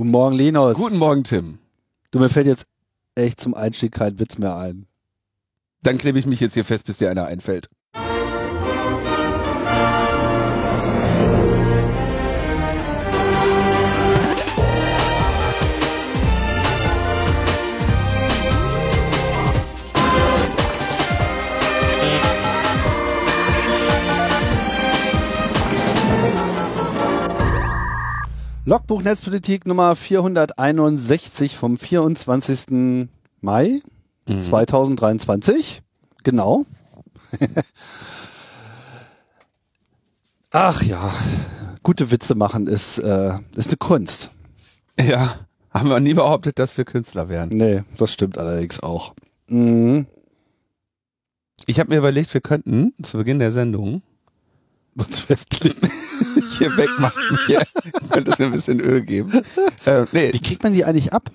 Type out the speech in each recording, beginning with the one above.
Guten Morgen, Linus. Guten Morgen, Tim. Du, mir fällt jetzt echt zum Einstieg kein Witz mehr ein. Dann klebe ich mich jetzt hier fest, bis dir einer einfällt. Logbuch Netzpolitik Nummer 461 vom 24. Mai Mhm. 2023. Genau. Ach ja, gute Witze machen ist, äh, ist eine Kunst. Ja, haben wir nie behauptet, dass wir Künstler wären. Nee, das stimmt allerdings auch. Mhm. Ich habe mir überlegt, wir könnten zu Beginn der Sendung Uns festlegen. hier wegmachen. Hier könnte es mir ein bisschen Öl geben. Äh, nee, Wie kriegt man die eigentlich ab?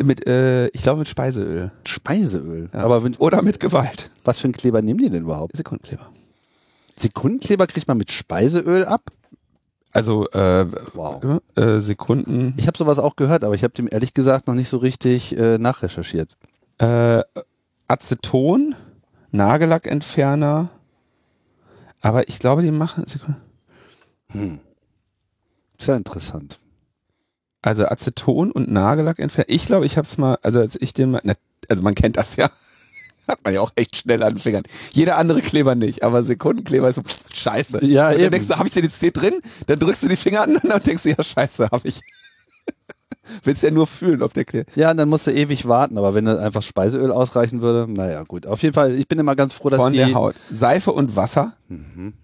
mit, äh, ich glaube mit Speiseöl. Speiseöl. Ja. Aber wenn, Oder mit Gewalt. was für einen Kleber nehmen die denn überhaupt? Sekundenkleber. Sekundenkleber kriegt man mit Speiseöl ab? Also äh, Wow. äh, Sekunden. Ich habe sowas auch gehört, aber ich habe dem ehrlich gesagt noch nicht so richtig äh, nachrecherchiert. Äh, Aceton, Nagellackentferner. Aber ich glaube, die machen Sekunde. Sehr interessant. Also Aceton und Nagellackentferner. Ich glaube, ich habe es mal, also als ich den mal, na, also man kennt das ja. Hat man ja auch echt schnell an den Fingern. Jeder andere Kleber nicht, aber Sekundenkleber ist so pff, scheiße. Ja, und eben. dann denkst du, habe ich den jetzt hier drin? Dann drückst du die Finger aneinander und denkst du, ja scheiße, habe ich. Willst ja nur fühlen, ob der Kleber. Ja, und dann musst du ewig warten, aber wenn dann einfach Speiseöl ausreichen würde, naja, gut. Auf jeden Fall, ich bin immer ganz froh, dass Von die. der Haut. Seife und Wasser. Mhm.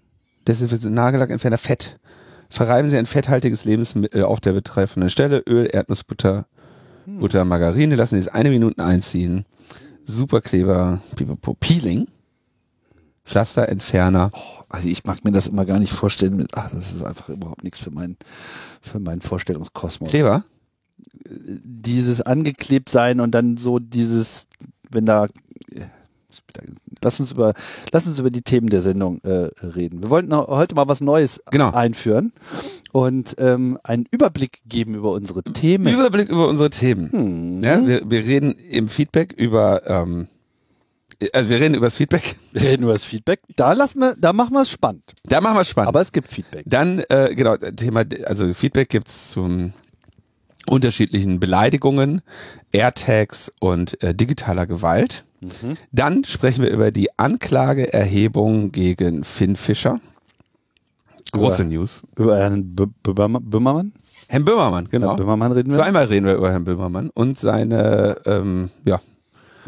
Das ist Nagellackentferner Fett. Verreiben Sie ein fetthaltiges Lebensmittel auf der betreffenden Stelle. Öl, Erdnussbutter, Hm. Butter, Margarine. Lassen Sie es eine Minute einziehen. Superkleber, Peeling. Pflaster, Entferner. Also ich mag mir das immer gar nicht vorstellen. Ach, das ist einfach überhaupt nichts für meinen für meinen Vorstellungskosmos. Kleber. Dieses angeklebt sein und dann so dieses, wenn da. Lass uns über, lass uns über die Themen der Sendung äh, reden. Wir wollten heute mal was Neues Genau. einführen und ähm, einen Überblick geben über unsere Themen. Überblick über unsere Themen. Hm. Ja, wir, wir reden im Feedback über, ähm, also wir reden über das Feedback. Wir reden über das Feedback. Da lassen wir, da machen wir es spannend. Da machen wir es spannend. Aber es gibt Feedback. Dann, äh, genau, Thema, also Feedback gibt's zum unterschiedlichen Beleidigungen, AirTags und äh, digitaler Gewalt. Dann sprechen wir über die Anklageerhebung gegen Finn Fischer. Große Über- News. Über Herrn Bö- Böhmermann? Herrn Böhmermann, genau. Über Böhmermann reden wir? Zweimal reden wir über Herrn Böhmermann und seine, ähm, ja,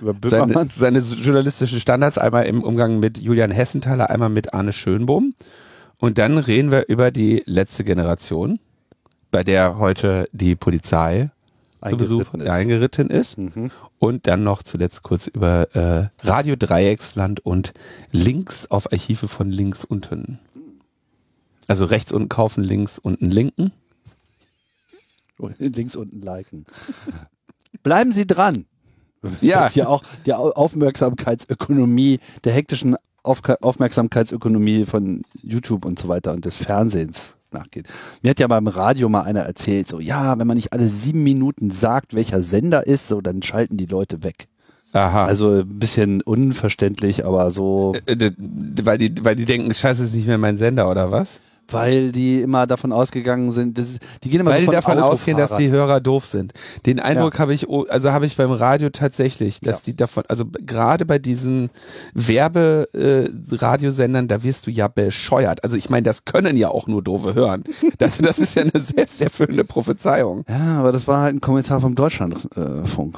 Über seine, Böhmermann? seine journalistischen Standards, einmal im Umgang mit Julian Hessenthaler, einmal mit Arne Schönbohm. Und dann reden wir über die letzte Generation, bei der heute die Polizei zu Besuch Eingeritten ist. eingeritten ist. Mhm. Und dann noch zuletzt kurz über äh, Radio Dreiecksland und Links auf Archive von links unten. Also rechts unten kaufen, links unten linken. Links unten liken. Bleiben Sie dran. Wir müssen Ja. jetzt hier auch die Au- Aufmerksamkeitsökonomie, der hektischen Aufmerksamkeitsökonomie von YouTube und so weiter und des Fernsehens nachgehen. Mir hat ja beim Radio mal einer erzählt, so, ja, wenn man nicht alle sieben Minuten sagt, welcher Sender ist, so, dann schalten die Leute weg. Aha. Also ein bisschen unverständlich, aber so, Äh, d- weil die, weil die denken, scheiße, ist nicht mehr mein Sender oder was? Weil die immer davon ausgegangen sind, das, die gehen immer Weil so die von davon ausgehen, dass die Hörer doof sind. Den Eindruck habe ich, oh, also habe ich beim Radio tatsächlich, dass Ja. die davon, also gerade bei diesen Werbe-Radiosendern, da wirst du ja bescheuert. Also ich meine, das können ja auch nur doofe hören. Das, das ist ja eine selbsterfüllende Prophezeiung. Ja, aber das war halt ein Kommentar vom Deutschlandfunk.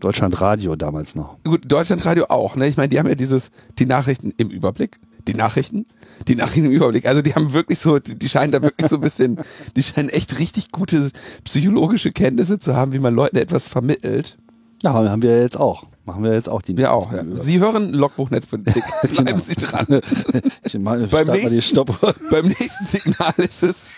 Deutschlandradio damals noch. Gut, Deutschlandradio auch, ne? Ich meine, die haben ja dieses, die Nachrichten im Überblick. Die Nachrichten? Die Nachrichten im Überblick. Also die haben wirklich so, die, die scheinen da wirklich so ein bisschen, die scheinen echt richtig gute psychologische Kenntnisse zu haben, wie man Leuten etwas vermittelt. Ja, haben wir jetzt auch. Machen wir jetzt auch die. Wir auch, ja. Sie hören Logbuch Netzpolitik. Bleiben Sie dran. Ich mal, Beim nächsten- die Stoppuhr. Beim nächsten Signal ist es.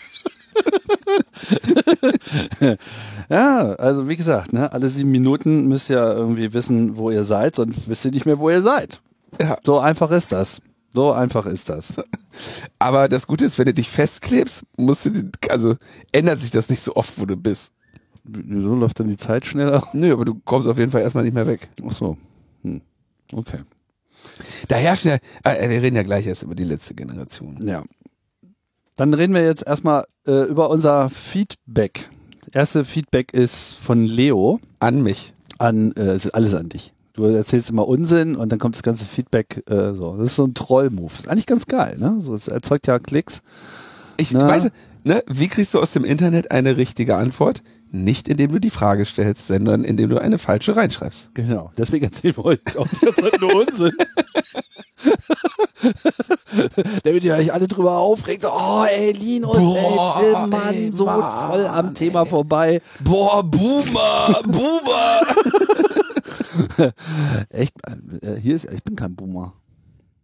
Ja, also wie gesagt, ne, alle sieben Minuten müsst ihr irgendwie wissen, wo ihr seid, sonst wisst ihr nicht mehr, wo ihr seid. Ja. So einfach ist das. So einfach ist das. Aber das Gute ist, wenn du dich festklebst, musst du, also ändert sich das nicht so oft, wo du bist. Wieso läuft dann die Zeit schneller? Nö, aber du kommst auf jeden Fall erstmal nicht mehr weg. Ach so. Hm. Okay. Da herrscht ja, äh, wir reden ja gleich erst über die letzte Generation. Ja. Dann reden wir jetzt erstmal äh, über unser Feedback. Erste Feedback ist von Leo An mich. an, äh, es ist alles an dich. Du erzählst immer Unsinn und dann kommt das ganze Feedback äh, so. Das ist so ein Troll-Move. Ist eigentlich ganz geil, ne? So, es erzeugt ja Klicks. Ich Na? weiß, ne, wie kriegst du aus dem Internet eine richtige Antwort? Nicht indem du die Frage stellst, sondern indem du eine falsche reinschreibst. Genau. Deswegen erzählen wir euch auch die ganze Zeit nur Unsinn. Damit ihr euch alle drüber aufregt. So, oh, ey, Linus, Boah, ey, Mann, ey, so Mann, voll am Thema vorbei. Boah, Boomer, Boomer. Echt, äh, hier ist, ich bin kein Boomer.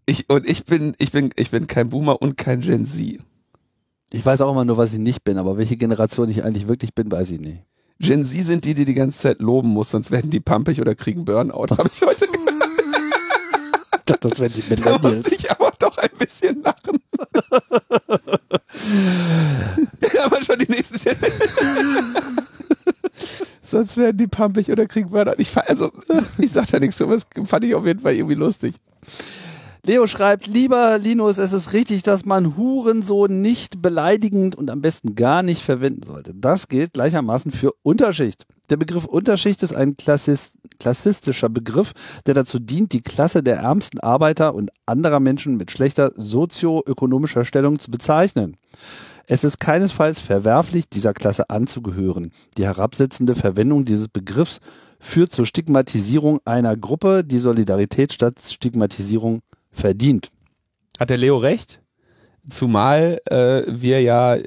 Ich, und ich bin, ich bin, ich bin kein Boomer und kein Gen Z. Ich weiß auch immer nur, was ich nicht bin, aber welche Generation ich eigentlich wirklich bin, weiß ich nicht. Gen Z sind die, die die ganze Zeit loben muss, sonst werden die pampig oder kriegen Burnout. Habe ich heute Dachte, das wären die Da musste ich aber doch ein bisschen lachen. ja, aber schon die nächsten Stelle. Sonst werden die pampig oder kriegen Burnout. Ich, also, ich sag da nichts zu, aber das fand ich auf jeden Fall irgendwie lustig. Leo schreibt, lieber Linus, es ist richtig, dass man Hurensohn nicht beleidigend und am besten gar nicht verwenden sollte. Das gilt gleichermaßen für Unterschicht. Der Begriff Unterschicht ist ein Klassis klassistischer Begriff, der dazu dient, die Klasse der ärmsten Arbeiter und anderer Menschen mit schlechter sozioökonomischer Stellung zu bezeichnen. Es ist keinesfalls verwerflich, dieser Klasse anzugehören. Die herabsetzende Verwendung dieses Begriffs führt zur Stigmatisierung einer Gruppe, die Solidarität statt Stigmatisierung verdient. Hat der Leo recht? Zumal äh, wir ja äh,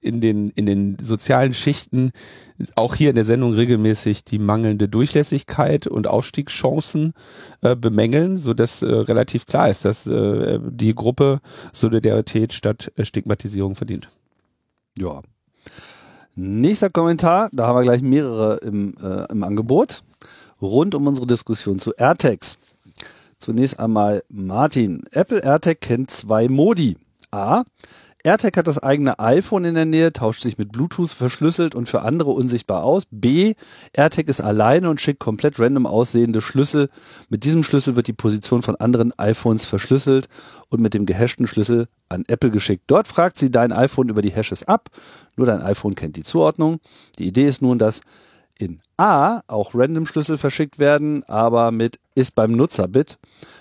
in den, in den sozialen Schichten auch hier in der Sendung regelmäßig die mangelnde Durchlässigkeit und Aufstiegschancen äh, bemängeln, so dass äh, relativ klar ist, dass äh, die Gruppe Solidarität statt äh, Stigmatisierung verdient. Ja. Nächster Kommentar, da haben wir gleich mehrere im, äh, im Angebot, rund um unsere Diskussion zu AirTags. Zunächst einmal Martin. Apple AirTag kennt zwei Modi. A. AirTag hat das eigene iPhone in der Nähe, tauscht sich mit Bluetooth verschlüsselt und für andere unsichtbar aus. B. AirTag ist alleine und schickt komplett random aussehende Schlüssel. Mit diesem Schlüssel wird die Position von anderen iPhones verschlüsselt und mit dem gehashten Schlüssel an Apple geschickt. Dort fragt sie dein iPhone über die Hashes ab. Nur dein iPhone kennt die Zuordnung. Die Idee ist nun, dass in A auch random Schlüssel verschickt werden, aber mit ist beim Nutzer-Bit.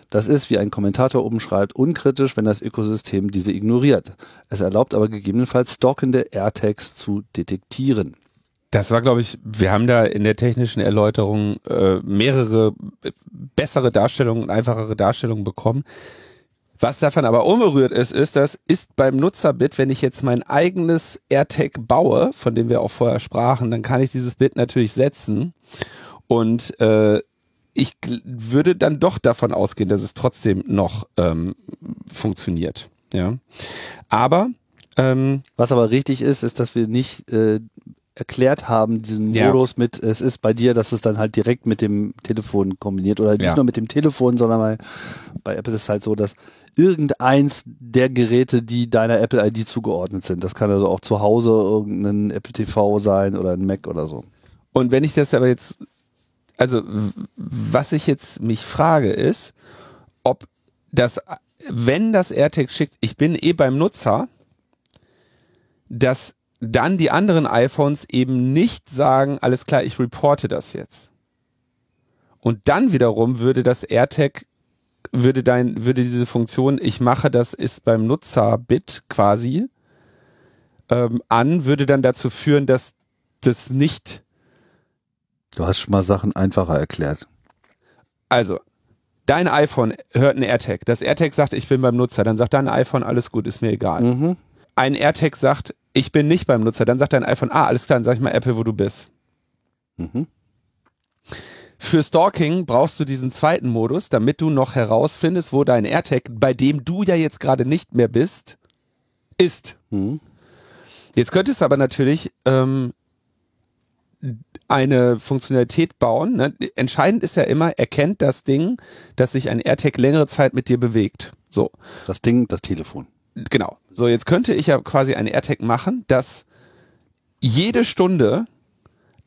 Das ist, wie ein Kommentator oben schreibt, unkritisch, wenn das Ökosystem diese ignoriert. Es erlaubt aber gegebenenfalls stalkende AirTags zu detektieren. Das war, glaube ich, wir haben da in der technischen Erläuterung äh, mehrere äh, bessere Darstellungen und einfachere Darstellungen bekommen. Was davon aber unberührt ist, ist, das ist beim Nutzerbit, wenn ich jetzt mein eigenes AirTag baue, von dem wir auch vorher sprachen, dann kann ich dieses Bit natürlich setzen und äh, ich würde dann doch davon ausgehen, dass es trotzdem noch ähm, funktioniert. Ja, aber ähm, Was aber richtig ist, ist, dass wir nicht äh, erklärt haben, diesen Ja. Modus mit, es ist bei dir, dass es dann halt direkt mit dem Telefon kombiniert oder nicht Ja. nur mit dem Telefon, sondern bei, bei Apple ist es halt so, dass irgendeins der Geräte, die deiner Apple ID zugeordnet sind, das kann also auch zu Hause irgendein Apple TV sein oder ein Mac oder so. Und wenn ich das aber jetzt, also was ich jetzt mich frage ist, ob das, wenn das AirTag schickt, ich bin eh beim Nutzer, dass dann die anderen iPhones eben nicht sagen, alles klar, ich reporte das jetzt. Und dann wiederum würde das AirTag, würde dein, würde diese Funktion, ich mache das ist beim Nutzer-Bit quasi, ähm, an, würde dann dazu führen, dass das nicht Du hast schon mal Sachen einfacher erklärt. Also, dein iPhone hört ein AirTag. Das AirTag sagt, ich bin beim Nutzer. Dann sagt dein iPhone, alles gut, ist mir egal. Mhm. Ein AirTag sagt, ich bin nicht beim Nutzer. Dann sagt dein iPhone, ah, alles klar, dann sag ich mal Apple, wo du bist. Mhm. Für Stalking brauchst du diesen zweiten Modus, damit du noch herausfindest, wo dein AirTag, bei dem du ja jetzt gerade nicht mehr bist, ist. Mhm. Jetzt könnte es aber natürlich ähm, eine Funktionalität bauen. Ne? Entscheidend ist ja immer, erkennt das Ding, dass sich ein AirTag längere Zeit mit dir bewegt. So. Das Ding, das Telefon. Genau. So, jetzt könnte ich ja quasi ein AirTag machen, das jede Stunde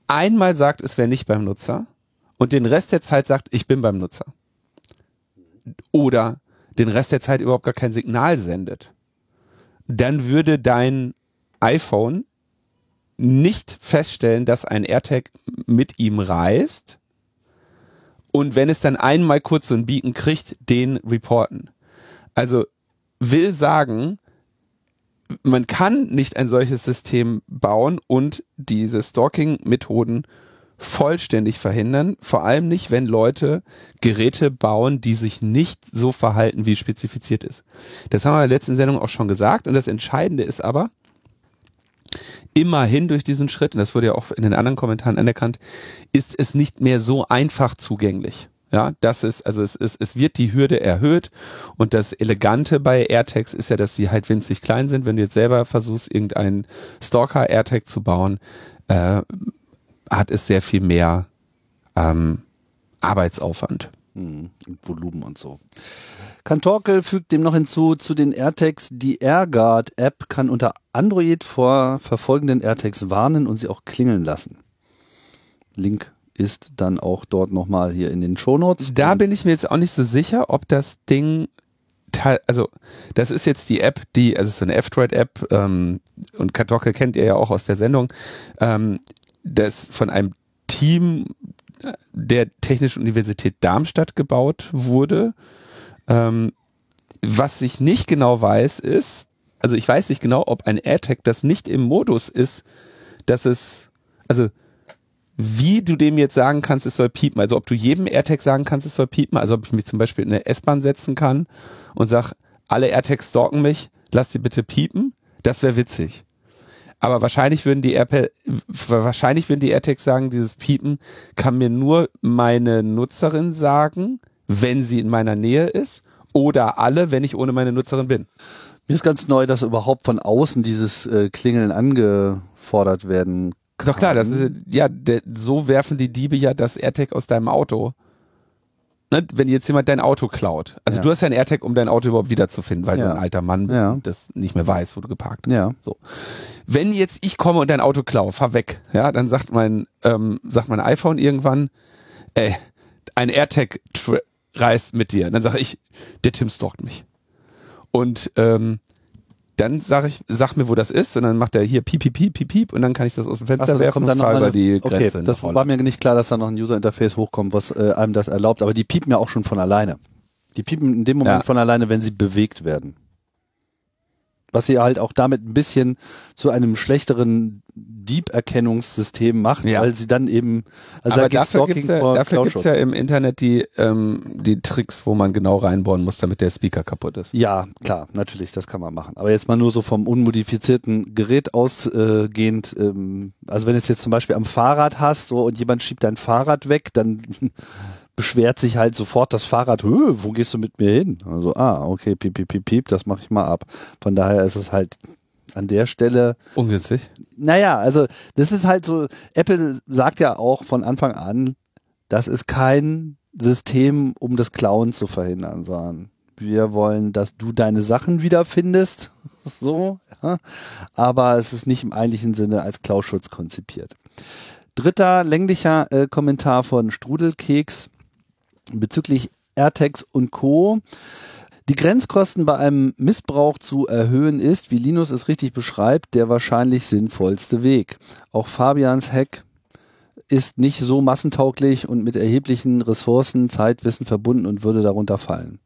einmal sagt, es wäre nicht beim Nutzer und den Rest der Zeit sagt, ich bin beim Nutzer. Oder den Rest der Zeit überhaupt gar kein Signal sendet. Dann würde dein iPhone nicht feststellen, dass ein AirTag mit ihm reist. Und wenn es dann einmal kurz so ein Beacon kriegt, den reporten. Also will sagen, man kann nicht ein solches System bauen und diese Stalking-Methoden vollständig verhindern. Vor allem nicht, wenn Leute Geräte bauen, die sich nicht so verhalten, wie spezifiziert ist. Das haben wir in der letzten Sendung auch schon gesagt. Und das Entscheidende ist aber, immerhin durch diesen Schritt, und das wurde ja auch in den anderen Kommentaren anerkannt, ist es nicht mehr so einfach zugänglich. Ja, das ist, also es, es, es wird die Hürde erhöht und das Elegante bei AirTags ist ja, dass sie halt winzig klein sind. Wenn du jetzt selber versuchst, irgendeinen Stalker-AirTag zu bauen, äh, hat es sehr viel mehr ähm, Arbeitsaufwand. Hm, Volumen und so. Kantorkel fügt dem noch hinzu, zu den AirTags, die AirGuard-App kann unter Android vor verfolgenden AirTags warnen und sie auch klingeln lassen. Link ist dann auch dort nochmal hier in den Shownotes. Da bin ich mir jetzt auch nicht so sicher, ob das Ding also das ist jetzt die App, die, also es ist so eine F-Droid-App ähm, und Kartocke kennt ihr ja auch aus der Sendung, ähm, das von einem Team der Technischen Universität Darmstadt gebaut wurde. Ähm, was ich nicht genau weiß, ist, also ich weiß nicht genau, ob ein AirTag das nicht im Modus ist, dass es, also wie du dem jetzt sagen kannst, es soll piepen. Also ob du jedem AirTag sagen kannst, es soll piepen. Also ob ich mich zum Beispiel in eine S-Bahn setzen kann und sag, alle AirTags stalken mich, lass sie bitte piepen. Das wäre witzig. Aber wahrscheinlich würden die Airpa wahrscheinlich würden die AirTags sagen, dieses Piepen kann mir nur meine Nutzerin sagen, wenn sie in meiner Nähe ist, oder alle, wenn ich ohne meine Nutzerin bin. Mir ist ganz neu, dass überhaupt von außen dieses äh, Klingeln angefordert werden doch klar, das ist, ja, der, so werfen die Diebe ja das AirTag aus deinem Auto. Ne, wenn jetzt jemand dein Auto klaut. Also ja. du hast ja ein AirTag, um dein Auto überhaupt wiederzufinden, weil ja. du ein alter Mann bist ja. und das nicht mehr weiß, wo du geparkt hast. Ja. So. Wenn jetzt ich komme und dein Auto klaue, fahr weg, ja, dann sagt mein, ähm, sagt mein iPhone irgendwann, ey, ein AirTag reist mit dir. Und dann sage ich, der Tim stalkt mich. Und ähm, dann sag ich, sag mir, wo das ist und dann macht er hier piep, piep, piep, piep, piep und dann kann ich das aus dem Fenster so, werfen und fahr über die Grenze. Okay, das war mir nicht klar, dass da noch ein User-Interface hochkommt, was äh, einem das erlaubt, aber die piepen ja auch schon von alleine. Die piepen in dem Moment ja. von alleine, wenn sie bewegt werden. Was sie halt auch damit ein bisschen zu einem schlechteren Dieb-Erkennungssystem macht, ja. weil sie dann eben, also Aber da dafür gibt es ja, dafür gibt's ja im Internet die, ähm, die Tricks, wo man genau reinbohren muss, damit der Speaker kaputt ist. Ja, klar, natürlich, das kann man machen. Aber jetzt mal nur so vom unmodifizierten Gerät ausgehend, ähm, also wenn du es jetzt zum Beispiel am Fahrrad hast so, und jemand schiebt dein Fahrrad weg, dann beschwert sich halt sofort das Fahrrad, wo gehst du mit mir hin? Also, ah, okay, piep, piep, piep, piep, das mache ich mal ab. Von daher ist es halt an der Stelle. Ungünstig. Naja, also das ist halt so, Apple sagt ja auch von Anfang an, das ist kein System, um das Klauen zu verhindern, sondern wir wollen, dass du deine Sachen wiederfindest, so, ja. aber es ist nicht im eigentlichen Sinne als Klauschutz konzipiert. Dritter länglicher äh, Kommentar von Strudelkeks bezüglich AirTags und Co. Die Grenzkosten bei einem Missbrauch zu erhöhen ist, wie Linus es richtig beschreibt, der wahrscheinlich sinnvollste Weg. Auch Fabians Hack ist nicht so massentauglich und mit erheblichen Ressourcen, Zeitwissen verbunden und würde darunter fallen.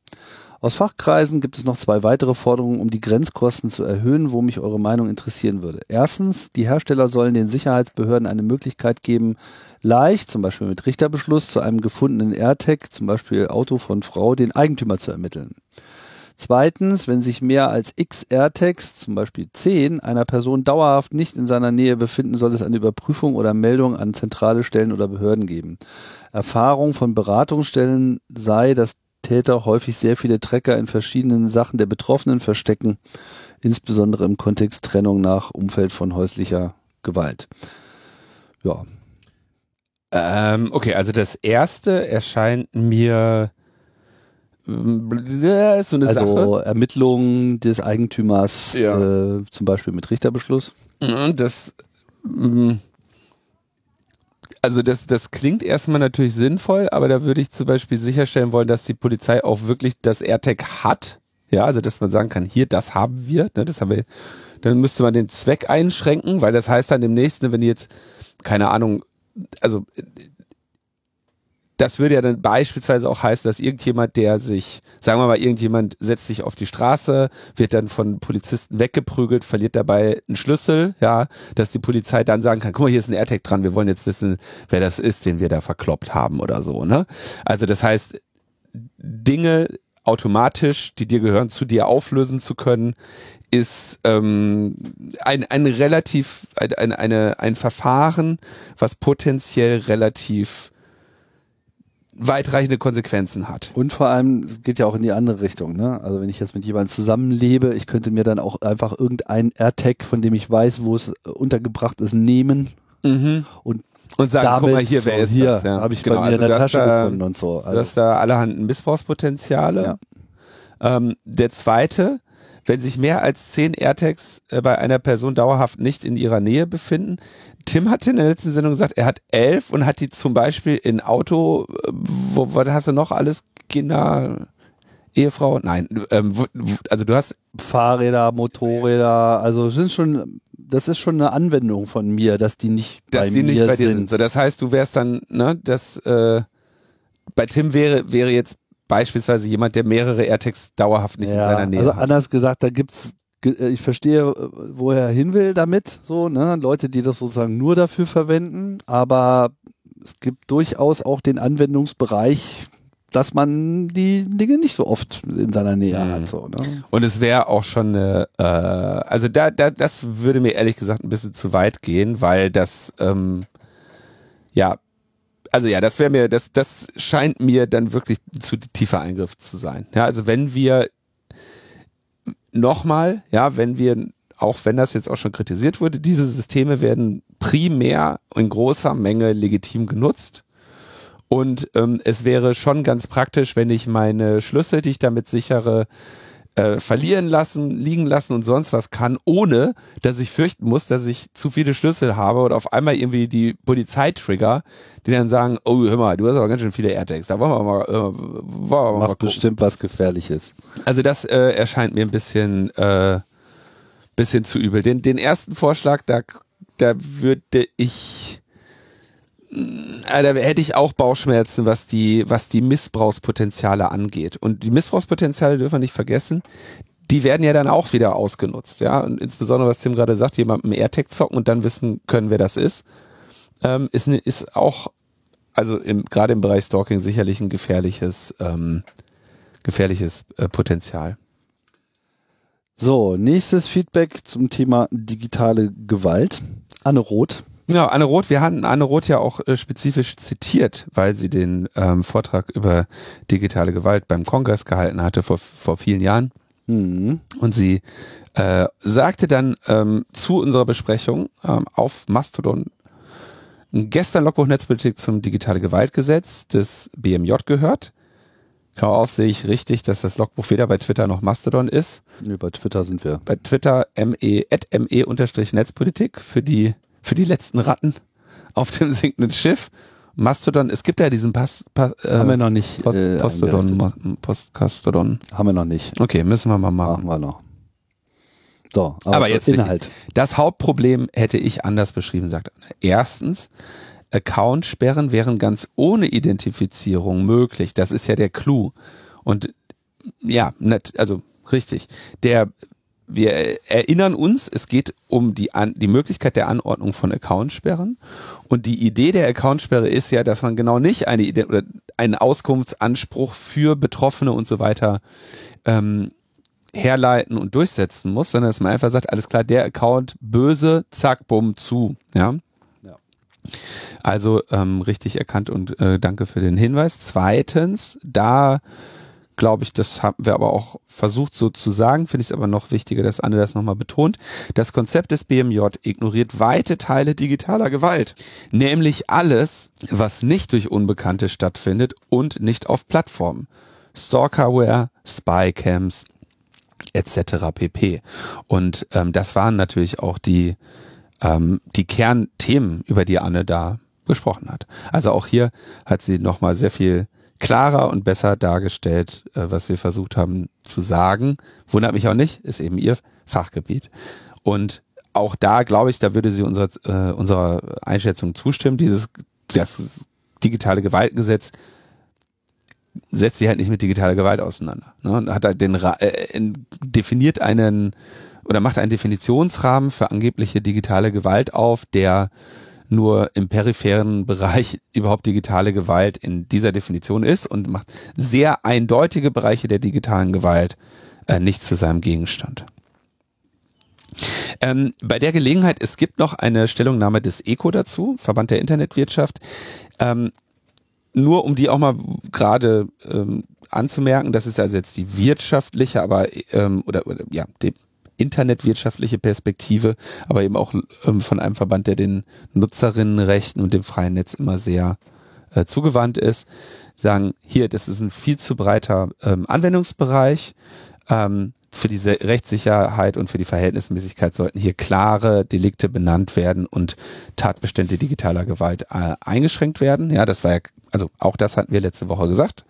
Aus Fachkreisen gibt es noch zwei weitere Forderungen, um die Grenzkosten zu erhöhen, wo mich eure Meinung interessieren würde. Erstens, die Hersteller sollen den Sicherheitsbehörden eine Möglichkeit geben, leicht, zum Beispiel mit Richterbeschluss, zu einem gefundenen AirTag, zum Beispiel Auto von Frau, den Eigentümer zu ermitteln. Zweitens, wenn sich mehr als x AirTags, zum Beispiel 10, einer Person dauerhaft nicht in seiner Nähe befinden, soll es eine Überprüfung oder Meldung an zentrale Stellen oder Behörden geben. Erfahrung von Beratungsstellen sei, dass Täter häufig sehr viele Trecker in verschiedenen Sachen der Betroffenen verstecken, insbesondere im Kontext Trennung nach Umfeld von häuslicher Gewalt. Ja, Ähm, okay, also das erste erscheint mir äh, ist so eine Also Sache. Ermittlungen des Eigentümers, Ja. äh, zum Beispiel mit Richterbeschluss. Mhm, Das, mm, also das, das klingt erstmal natürlich sinnvoll, aber da würde ich zum Beispiel sicherstellen wollen, dass die Polizei auch wirklich das AirTag hat. Ja, also dass man sagen kann, hier, das haben wir, ne, das haben wir. Dann müsste man den Zweck einschränken, weil das heißt dann demnächst, ne, wenn die jetzt, keine Ahnung, also das würde ja dann beispielsweise auch heißen, dass irgendjemand, der sich, sagen wir mal, irgendjemand setzt sich auf die Straße, wird dann von Polizisten weggeprügelt, verliert dabei einen Schlüssel, ja, dass die Polizei dann sagen kann, guck mal, hier ist ein AirTag dran, wir wollen jetzt wissen, wer das ist, den wir da verkloppt haben oder so, ne? Also das heißt, Dinge automatisch, die dir gehören, zu dir auflösen zu können, ist ähm, ein, ein relativ, ein, ein, eine, ein Verfahren, was potenziell relativ weitreichende Konsequenzen hat. Und vor allem, es geht ja auch in die andere Richtung. Ne? Also wenn ich jetzt mit jemandem zusammenlebe, ich könnte mir dann auch einfach irgendein AirTag, von dem ich weiß, wo es äh, untergebracht ist, nehmen und Und sagen, damit guck mal hier, so, wer ist hier das? Ja. habe ich Genau, bei mir also in der du Tasche da- gefunden und so. Du Also, hast da allerhand Missbrauchspotenziale. Ja. Ähm, der zweite, wenn sich mehr als zehn AirTags äh, bei einer Person dauerhaft nicht in ihrer Nähe befinden. Tim hatte in der letzten Sendung gesagt, er hat elf und hat die zum Beispiel in Auto, äh, wo, was hast du noch alles? Kinder, Ehefrau? Nein, ähm, wo, wo, also du hast, Fahrräder, Motorräder, also sind schon, das ist schon eine Anwendung von mir, dass die nicht dass bei die mir nicht bei dir sind. sind. So, das heißt, du wärst dann, ne, das, äh, bei Tim wäre, wäre jetzt beispielsweise jemand, der mehrere AirTags dauerhaft nicht in ja, seiner Nähe also hat. anders gesagt, da gibt's ich verstehe, äh, wo er hin will damit, so, ne, Leute, die das sozusagen nur dafür verwenden, aber es gibt durchaus auch den Anwendungsbereich, dass man die Dinge nicht so oft in seiner Nähe Mhm. hat, so, ne? Und es wäre auch schon eine, äh, also da, da, das würde mir ehrlich gesagt ein bisschen zu weit gehen, weil das, ähm, ja, also ja, das wäre mir, das, das scheint mir dann wirklich zu tiefer Eingriff zu sein. Ja, also wenn wir nochmal, ja, wenn wir, auch wenn das jetzt auch schon kritisiert wurde, diese Systeme werden primär in großer Menge legitim genutzt. Und ähm, es wäre schon ganz praktisch, wenn ich meine Schlüssel, die ich damit sichere, äh, verlieren lassen, liegen lassen und sonst was kann, ohne dass ich fürchten muss, dass ich zu viele Schlüssel habe oder auf einmal irgendwie die Polizei trigger, die dann sagen, oh hör mal, du hast aber ganz schön viele AirTags, da wollen wir mal, äh, wollen wir mal gucken. bestimmt was Gefährliches. Also das äh, erscheint mir ein bisschen, äh, bisschen zu übel. Den, den ersten Vorschlag, da, da würde ich, da hätte ich auch Bauchschmerzen, was die, was die Missbrauchspotenziale angeht. Und die Missbrauchspotenziale dürfen wir nicht vergessen. Die werden ja dann auch wieder ausgenutzt, ja. Und insbesondere, was Tim gerade sagt, jemandem AirTag zocken und dann wissen können, wer das ist, ähm, ist, ne- ist auch, also im, gerade im Bereich Stalking sicherlich ein gefährliches, ähm, gefährliches äh, Potenzial. So, nächstes Feedback zum Thema digitale Gewalt. Anne Roth. Ja, Anne Roth, wir hatten Anne Roth ja auch äh, spezifisch zitiert, weil sie den ähm, Vortrag über digitale Gewalt beim Kongress gehalten hatte vor, vor vielen Jahren. Mhm. Und sie äh, sagte dann ähm, zu unserer Besprechung ähm, auf Mastodon gestern Logbuch Netzpolitik zum digitale Gewaltgesetz des BMJ gehört. Klar auf sehe ich richtig, dass das Logbuch weder bei Twitter noch Mastodon ist. Nee, bei Twitter sind wir. Bei Twitter me, at me unterstrich Netzpolitik für die, für die letzten Ratten auf dem sinkenden Schiff. Mastodon, es gibt ja diesen Pass, Pass, äh, Haben wir noch nicht. Post, äh, Postodon, Postcastodon. Haben wir noch nicht. Okay, müssen wir mal machen. Machen wir noch. So, aber, Aber jetzt Inhalt. Richtig. Das Hauptproblem hätte ich anders beschrieben, sagt Anne. Erstens, Accountsperren wären ganz ohne Identifizierung möglich. Das ist ja der Clou. Und ja, nat- also richtig. Der, wir erinnern uns, es geht um die, An die Möglichkeit der Anordnung von Accountsperren. Und die Idee der Accountsperre ist ja, dass man genau nicht eine Ident oder einen Auskunftsanspruch für Betroffene und so weiter ähm, herleiten und durchsetzen muss, sondern dass man einfach sagt, alles klar, der Account böse, zack, bumm, zu. Ja. Ja. Also ähm, richtig erkannt und äh, danke für den Hinweis. Zweitens, da glaube ich, das haben wir aber auch versucht so zu sagen, finde ich es aber noch wichtiger, dass Anne das nochmal betont. Das Konzept des BMJ ignoriert weite Teile digitaler Gewalt, nämlich alles, was nicht durch Unbekannte stattfindet und nicht auf Plattformen. Stalkerware, Spycams, etc. pp. Und ähm, das waren natürlich auch die, ähm, die Kernthemen, über die Anne da gesprochen hat. Also auch hier hat sie nochmal sehr viel klarer und besser dargestellt, äh, was wir versucht haben zu sagen. Wundert mich auch nicht, ist eben ihr Fachgebiet. Und auch da glaube ich, da würde sie unserer, äh, unserer Einschätzung zustimmen. Dieses das digitale Gewaltgesetz setzt sich halt nicht mit digitaler Gewalt auseinander. Ne? Hat halt den äh, definiert einen oder macht einen Definitionsrahmen für angebliche digitale Gewalt auf, der nur im peripheren Bereich überhaupt digitale Gewalt in dieser Definition ist und macht sehr eindeutige Bereiche der digitalen Gewalt äh, nicht zu seinem Gegenstand. Ähm, bei der Gelegenheit, es gibt noch eine Stellungnahme des ECO dazu, Verband der Internetwirtschaft. Ähm, nur um die auch mal gerade ähm, anzumerken, das ist also jetzt die wirtschaftliche, aber ähm, oder, oder ja, die internetwirtschaftliche Perspektive, aber eben auch ähm, von einem Verband, der den Nutzerinnenrechten und dem freien Netz immer sehr äh, zugewandt ist, sagen, hier, das ist ein viel zu breiter ähm, Anwendungsbereich. Ähm, für diese Rechtssicherheit und für die Verhältnismäßigkeit sollten hier klare Delikte benannt werden und Tatbestände digitaler Gewalt äh, eingeschränkt werden. Ja, das war ja, also auch das hatten wir letzte Woche gesagt.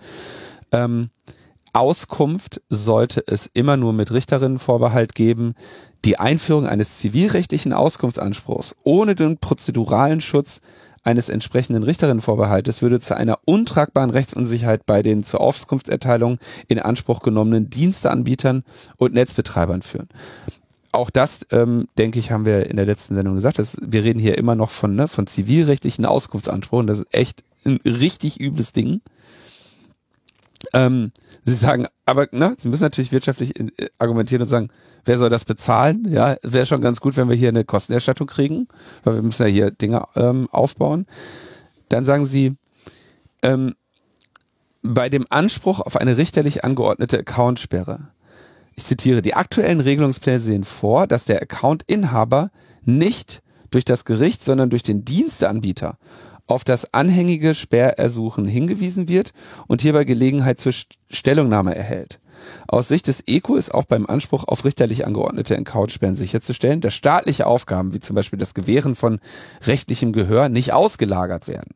Ähm, Auskunft sollte es immer nur mit Richterinnenvorbehalt geben. Die Einführung eines zivilrechtlichen Auskunftsanspruchs ohne den prozeduralen Schutz eines entsprechenden Richterinnenvorbehaltes würde zu einer untragbaren Rechtsunsicherheit bei den zur Auskunftserteilung in Anspruch genommenen Diensteanbietern und Netzbetreibern führen. Auch das, ähm, denke ich, haben wir in der letzten Sendung gesagt. Dass wir reden hier immer noch von, ne, von zivilrechtlichen Auskunftsansprüchen. Das ist echt ein richtig übles Ding. Ähm, sie sagen, aber ne, sie müssen natürlich wirtschaftlich äh, argumentieren und sagen, wer soll das bezahlen? Ja, wäre schon ganz gut, wenn wir hier eine Kostenerstattung kriegen, weil wir müssen ja hier Dinge ähm, aufbauen. Dann sagen sie, ähm, bei dem Anspruch auf eine richterlich angeordnete Accountsperre, ich zitiere, die aktuellen Regelungspläne sehen vor, dass der Accountinhaber nicht durch das Gericht, sondern durch den Diensteanbieter auf das anhängige Sperrersuchen hingewiesen wird und hierbei Gelegenheit zur Stellungnahme erhält. Aus Sicht des ECO ist auch beim Anspruch auf richterlich angeordnete Encount-Sperren sicherzustellen, dass staatliche Aufgaben wie zum Beispiel das Gewähren von rechtlichem Gehör nicht ausgelagert werden.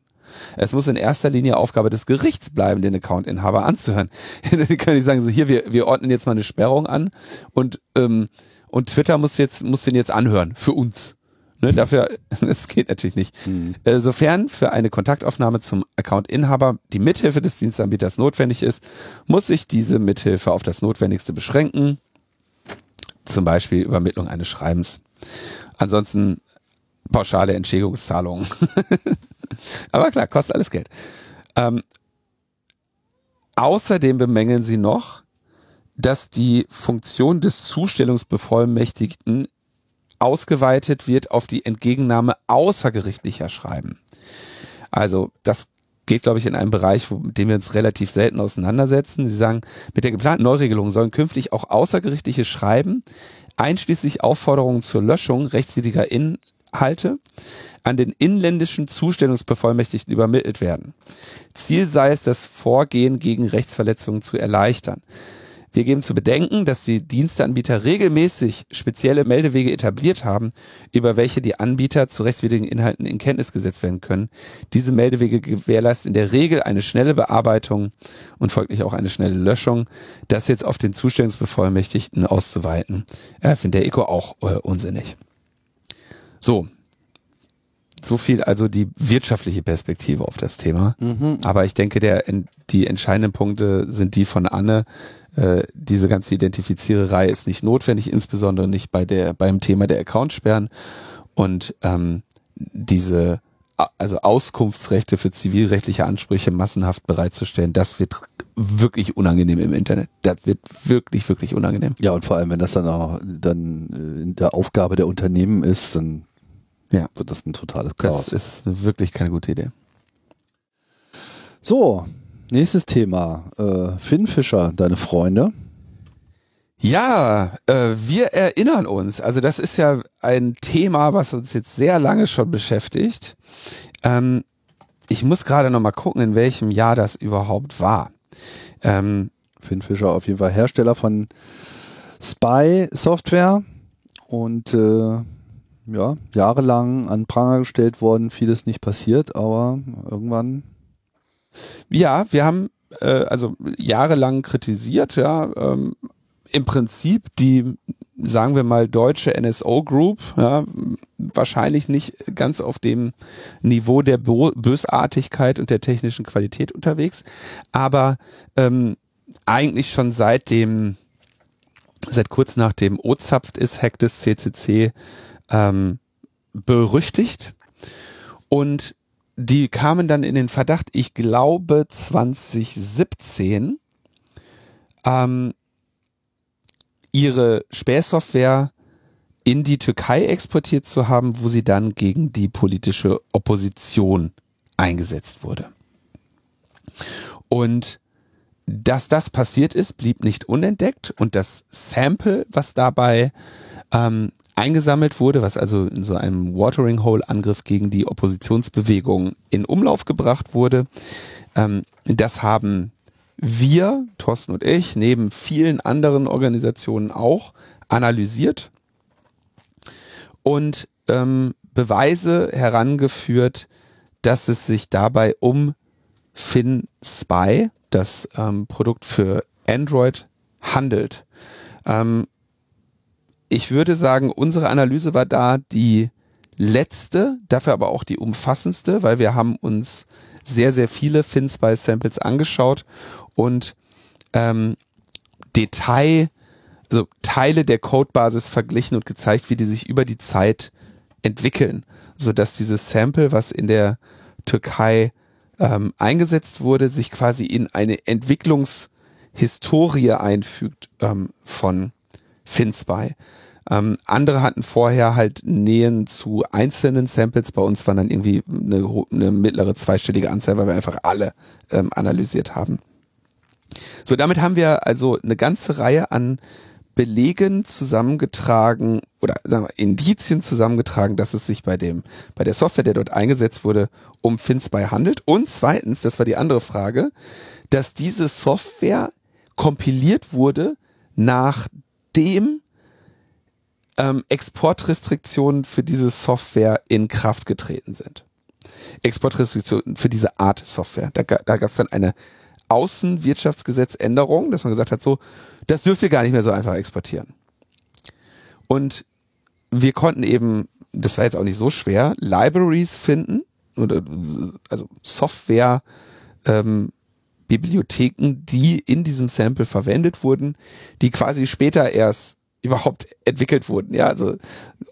Es muss in erster Linie Aufgabe des Gerichts bleiben, den Accountinhaber anzuhören. Dann kann ich sagen, so hier, wir, wir ordnen jetzt mal eine Sperrung an und, ähm, und Twitter muss jetzt, muss den jetzt anhören. Für uns. Ne, dafür, das geht natürlich nicht. Mhm. Äh, sofern für eine Kontaktaufnahme zum Accountinhaber die Mithilfe des Dienstanbieters notwendig ist, muss sich diese Mithilfe auf das Notwendigste beschränken. Zum Beispiel Übermittlung eines Schreibens. Ansonsten pauschale Entschädigungszahlungen. Aber klar, kostet alles Geld. Ähm, außerdem bemängeln sie noch, dass die Funktion des Zustellungsbevollmächtigten ausgeweitet wird auf die Entgegennahme außergerichtlicher Schreiben. Also das geht, glaube ich, in einem Bereich, mit dem wir uns relativ selten auseinandersetzen. Sie sagen, mit der geplanten Neuregelung sollen künftig auch außergerichtliche Schreiben, einschließlich Aufforderungen zur Löschung rechtswidriger Inhalte, an den inländischen Zustellungsbevollmächtigten übermittelt werden. Ziel sei es, das Vorgehen gegen Rechtsverletzungen zu erleichtern. Wir geben zu bedenken, dass die Diensteanbieter regelmäßig spezielle Meldewege etabliert haben, über welche die Anbieter zu rechtswidrigen Inhalten in Kenntnis gesetzt werden können. Diese Meldewege gewährleisten in der Regel eine schnelle Bearbeitung und folglich auch eine schnelle Löschung. Das jetzt auf den Zustellungsbevollmächtigten auszuweiten, äh, findet der ECO auch äh, unsinnig. So, so viel also die wirtschaftliche Perspektive auf das Thema. Mhm. Aber ich denke, der, die entscheidenden Punkte sind die von Anne. Äh, diese ganze Identifiziererei ist nicht notwendig, insbesondere nicht bei der, beim Thema der Accountsperren. Und ähm, diese also Auskunftsrechte für zivilrechtliche Ansprüche massenhaft bereitzustellen, das wird wirklich unangenehm im Internet. Das wird wirklich, wirklich unangenehm. Ja, und vor allem, wenn das dann auch dann äh, in der Aufgabe der Unternehmen ist, dann ja. wird das ein totales Chaos. Das ist wirklich keine gute Idee. So, Nächstes Thema. Äh, Finn Fischer, deine Freunde. Ja, äh, wir erinnern uns. Also das ist ja ein Thema, was uns jetzt sehr lange schon beschäftigt. Ähm, ich muss gerade noch mal gucken, in welchem Jahr das überhaupt war. Ähm, Finn Fischer auf jeden Fall Hersteller von Spy-Software und äh, ja, jahrelang an Pranger gestellt worden, vieles nicht passiert, aber irgendwann. Ja, wir haben äh, also jahrelang kritisiert, ja, ähm, im Prinzip die, sagen wir mal, deutsche NSO Group, ja, wahrscheinlich nicht ganz auf dem Niveau der Bösartigkeit und der technischen Qualität unterwegs, aber ähm, eigentlich schon seit dem, seit kurz nach dem OZAPFT ist Hack des CCC ähm, berüchtigt. Und die kamen dann in den Verdacht, ich glaube 2017, ähm, ihre Spähsoftware in die Türkei exportiert zu haben, wo sie dann gegen die politische Opposition eingesetzt wurde. Und dass das passiert ist, blieb nicht unentdeckt und das Sample, was dabei ähm, eingesammelt wurde, was also in so einem Watering Hole Angriff gegen die Oppositionsbewegung in Umlauf gebracht wurde, ähm, das haben wir, Thorsten und ich, neben vielen anderen Organisationen auch analysiert und ähm, Beweise herangeführt, dass es sich dabei um FinSpy, das ähm, Produkt für Android, handelt. Ähm, ich würde sagen, unsere Analyse war da die letzte, dafür aber auch die umfassendste, weil wir haben uns sehr, sehr viele FinSpy-Samples angeschaut und ähm, Detail, also Teile der Codebasis verglichen und gezeigt, wie die sich über die Zeit entwickeln, so dass dieses Sample, was in der Türkei ähm, eingesetzt wurde, sich quasi in eine Entwicklungshistorie einfügt ähm, von FinSpy. Ähm, andere hatten vorher halt Nähen zu einzelnen Samples. Bei uns waren dann irgendwie eine, eine mittlere zweistellige Anzahl, weil wir einfach alle ähm, analysiert haben. So, damit haben wir also eine ganze Reihe an Belegen zusammengetragen oder sagen wir, Indizien zusammengetragen, dass es sich bei dem, bei der Software, der dort eingesetzt wurde, um FinSpy handelt. Und zweitens, das war die andere Frage, dass diese Software kompiliert wurde, nachdem ähm, Exportrestriktionen für diese Software in Kraft getreten sind. Exportrestriktionen für diese Art Software. Da, da gab es dann eine Außenwirtschaftsgesetzänderung, dass man gesagt hat, so, das dürft ihr gar nicht mehr so einfach exportieren. Und wir konnten eben, das war jetzt auch nicht so schwer, Libraries finden, oder also Software, ähm, Bibliotheken, die in diesem Sample verwendet wurden, die quasi später erst überhaupt entwickelt wurden. Ja, also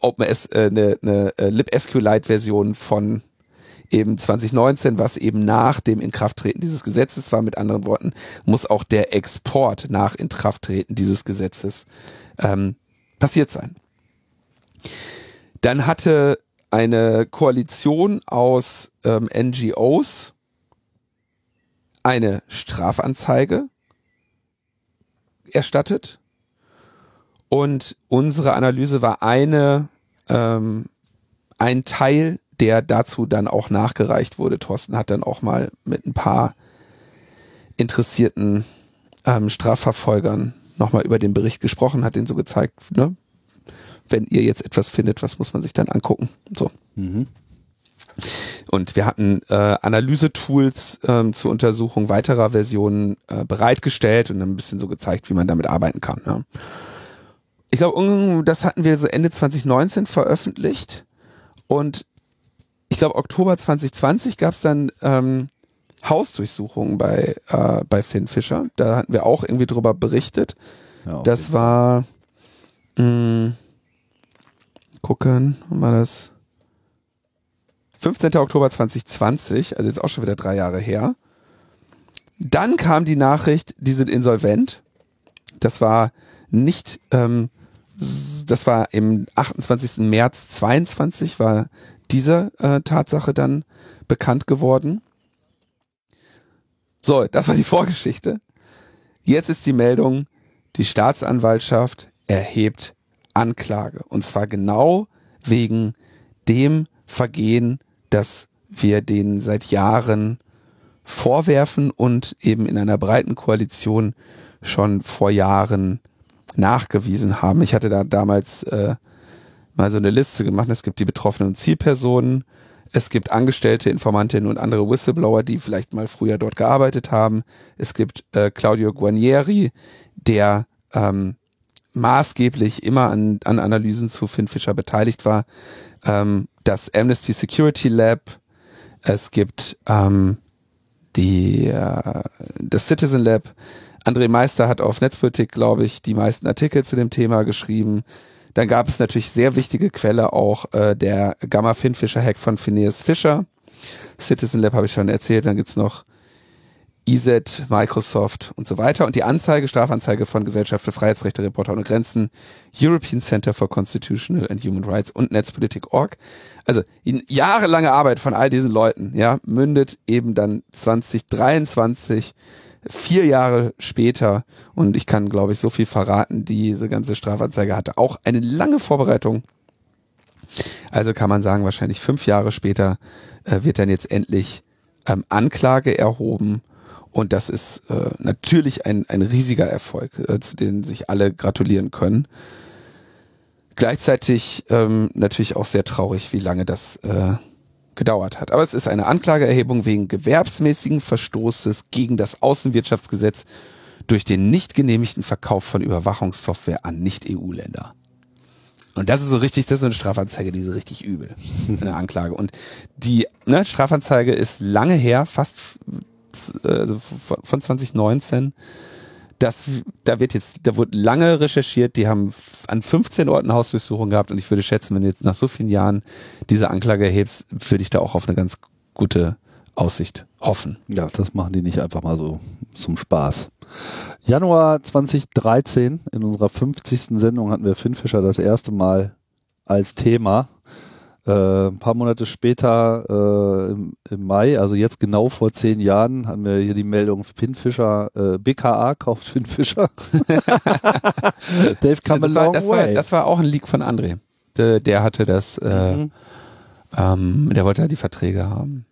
OpenS, äh, eine, eine äh, libSQLite-Version von eben 2019, was eben nach dem Inkrafttreten dieses Gesetzes war. Mit anderen Worten, muss auch der Export nach Inkrafttreten dieses Gesetzes ähm, passiert sein. Dann hatte eine Koalition aus ähm, NGOs eine Strafanzeige erstattet und unsere Analyse war eine ähm, ein Teil der dazu dann auch nachgereicht wurde. Thorsten hat dann auch mal mit ein paar interessierten ähm, Strafverfolgern nochmal über den Bericht gesprochen, hat den so gezeigt, ne? wenn ihr jetzt etwas findet, was muss man sich dann angucken? So. Mhm. Und wir hatten äh, Analyse-Tools ähm, zur Untersuchung weiterer Versionen äh, bereitgestellt und dann ein bisschen so gezeigt, wie man damit arbeiten kann. Ja. Ich glaube, das hatten wir so Ende 2019 veröffentlicht und ich glaube, Oktober 2020 gab es dann ähm, Hausdurchsuchungen bei, äh, bei Finn Fischer. Da hatten wir auch irgendwie drüber berichtet. Ja, das war mh, hm, gucken, war das 15. Oktober 2020, also jetzt auch schon wieder drei Jahre her. Dann kam die Nachricht, die sind insolvent. Das war nicht, ähm, das war im 28. März 22 war dieser äh, Tatsache dann bekannt geworden. So, das war die Vorgeschichte. Jetzt ist die Meldung, die Staatsanwaltschaft erhebt Anklage. Und zwar genau wegen dem Vergehen, das wir denen seit Jahren vorwerfen und eben in einer breiten Koalition schon vor Jahren nachgewiesen haben. Ich hatte da damals äh, mal so eine Liste gemacht. Es gibt die betroffenen Zielpersonen, es gibt Angestellte, Informantinnen und andere Whistleblower, die vielleicht mal früher dort gearbeitet haben. Es gibt äh, Claudio Guarnieri, der ähm, maßgeblich immer an, an Analysen zu Finn Fischer beteiligt war. Ähm, das Amnesty Security Lab. Es gibt ähm, die, äh, das Citizen Lab. André Meister hat auf Netzpolitik, glaube ich, die meisten Artikel zu dem Thema geschrieben. Dann gab es natürlich sehr wichtige Quelle auch äh, der Gamma Finfisher Hack von Phineas Fischer. Citizen Lab habe ich schon erzählt. Dann gibt's noch EZ, Microsoft und so weiter. Und die Anzeige, Strafanzeige von Gesellschaft für Freiheitsrechte, Reporter ohne Grenzen, European Center for Constitutional and Human Rights und Netzpolitik.org. Also jahrelange Arbeit von all diesen Leuten, ja, mündet eben dann 2023 vier Jahre später, und ich kann, glaube ich, so viel verraten, diese ganze Strafanzeige hatte auch eine lange Vorbereitung. Also kann man sagen, wahrscheinlich fünf Jahre später äh, wird dann jetzt endlich ähm, Anklage erhoben. Und das ist äh, natürlich ein, ein riesiger Erfolg, äh, zu dem sich alle gratulieren können. Gleichzeitig ähm, natürlich auch sehr traurig, wie lange das äh, gedauert hat. Aber es ist eine Anklageerhebung wegen gewerbsmäßigen Verstoßes gegen das Außenwirtschaftsgesetz durch den nicht genehmigten Verkauf von Überwachungssoftware an Nicht-EU-Länder. Und das ist so richtig, das ist so eine Strafanzeige, die ist richtig übel. Eine Anklage. Und die ne, Strafanzeige ist lange her, fast also von 2019 das, da wird jetzt, da wurde lange recherchiert, die haben an 15 Orten Hausdurchsuchung gehabt und ich würde schätzen, wenn du jetzt nach so vielen Jahren diese Anklage erhebst, würde ich da auch auf eine ganz gute Aussicht hoffen. Ja, das machen die nicht einfach mal so zum Spaß. Januar 2013, in unserer 50. Sendung hatten wir Finn Fischer das erste Mal als Thema. Äh, ein paar Monate später, äh, im, im, Mai, also jetzt genau vor zehn Jahren, haben wir hier die Meldung, Finn Fischer, äh, BKA kauft Finn Fischer. Dave come das, a long war, das, way. War, das war auch ein Leak von André. Der, der hatte das, äh, mhm. ähm, der wollte ja die Verträge haben.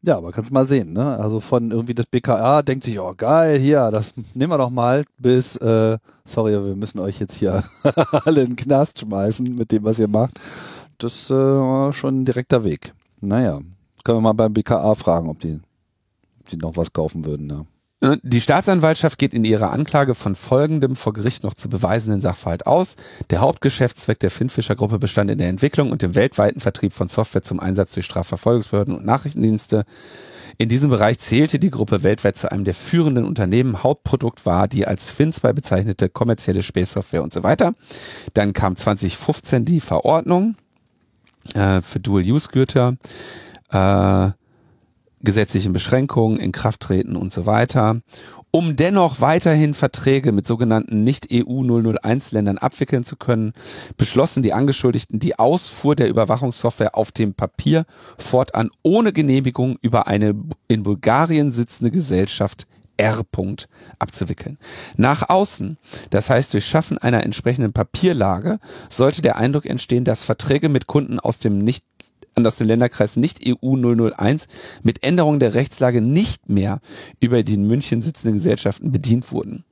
Ja, aber kannst mal sehen, ne? Also von irgendwie das BKA denkt sich, oh geil, hier, das nehmen wir doch mal, bis, äh, sorry, wir müssen euch jetzt hier alle in den Knast schmeißen mit dem, was ihr macht das äh, war schon ein direkter Weg. Naja, können wir mal beim BKA fragen, ob die, ob die noch was kaufen würden. Ja. Äh, die Staatsanwaltschaft geht in ihrer Anklage von folgendem vor Gericht noch zu beweisenden Sachverhalt aus. Der Hauptgeschäftszweck der Finfischer Gruppe bestand in der Entwicklung und dem weltweiten Vertrieb von Software zum Einsatz durch Strafverfolgungsbehörden und Nachrichtendienste. In diesem Bereich zählte die Gruppe weltweit zu einem der führenden Unternehmen. Hauptprodukt war die als FIN2 bezeichnete kommerzielle Späßsoftware und so weiter. Dann kam 2015 die Verordnung äh, für Dual-Use-Güter, äh, gesetzlichen Beschränkungen, in Kraft treten und so weiter. Um dennoch weiterhin Verträge mit sogenannten Nicht-EU-001-Ländern abwickeln zu können, beschlossen die Angeschuldigten die Ausfuhr der Überwachungssoftware auf dem Papier fortan ohne Genehmigung über eine in Bulgarien sitzende Gesellschaft R. -Punkt abzuwickeln. Nach außen, das heißt durch Schaffen einer entsprechenden Papierlage, sollte der Eindruck entstehen, dass Verträge mit Kunden aus dem nicht aus dem Länderkreis nicht EU 001 mit Änderung der Rechtslage nicht mehr über die in München sitzenden Gesellschaften bedient wurden.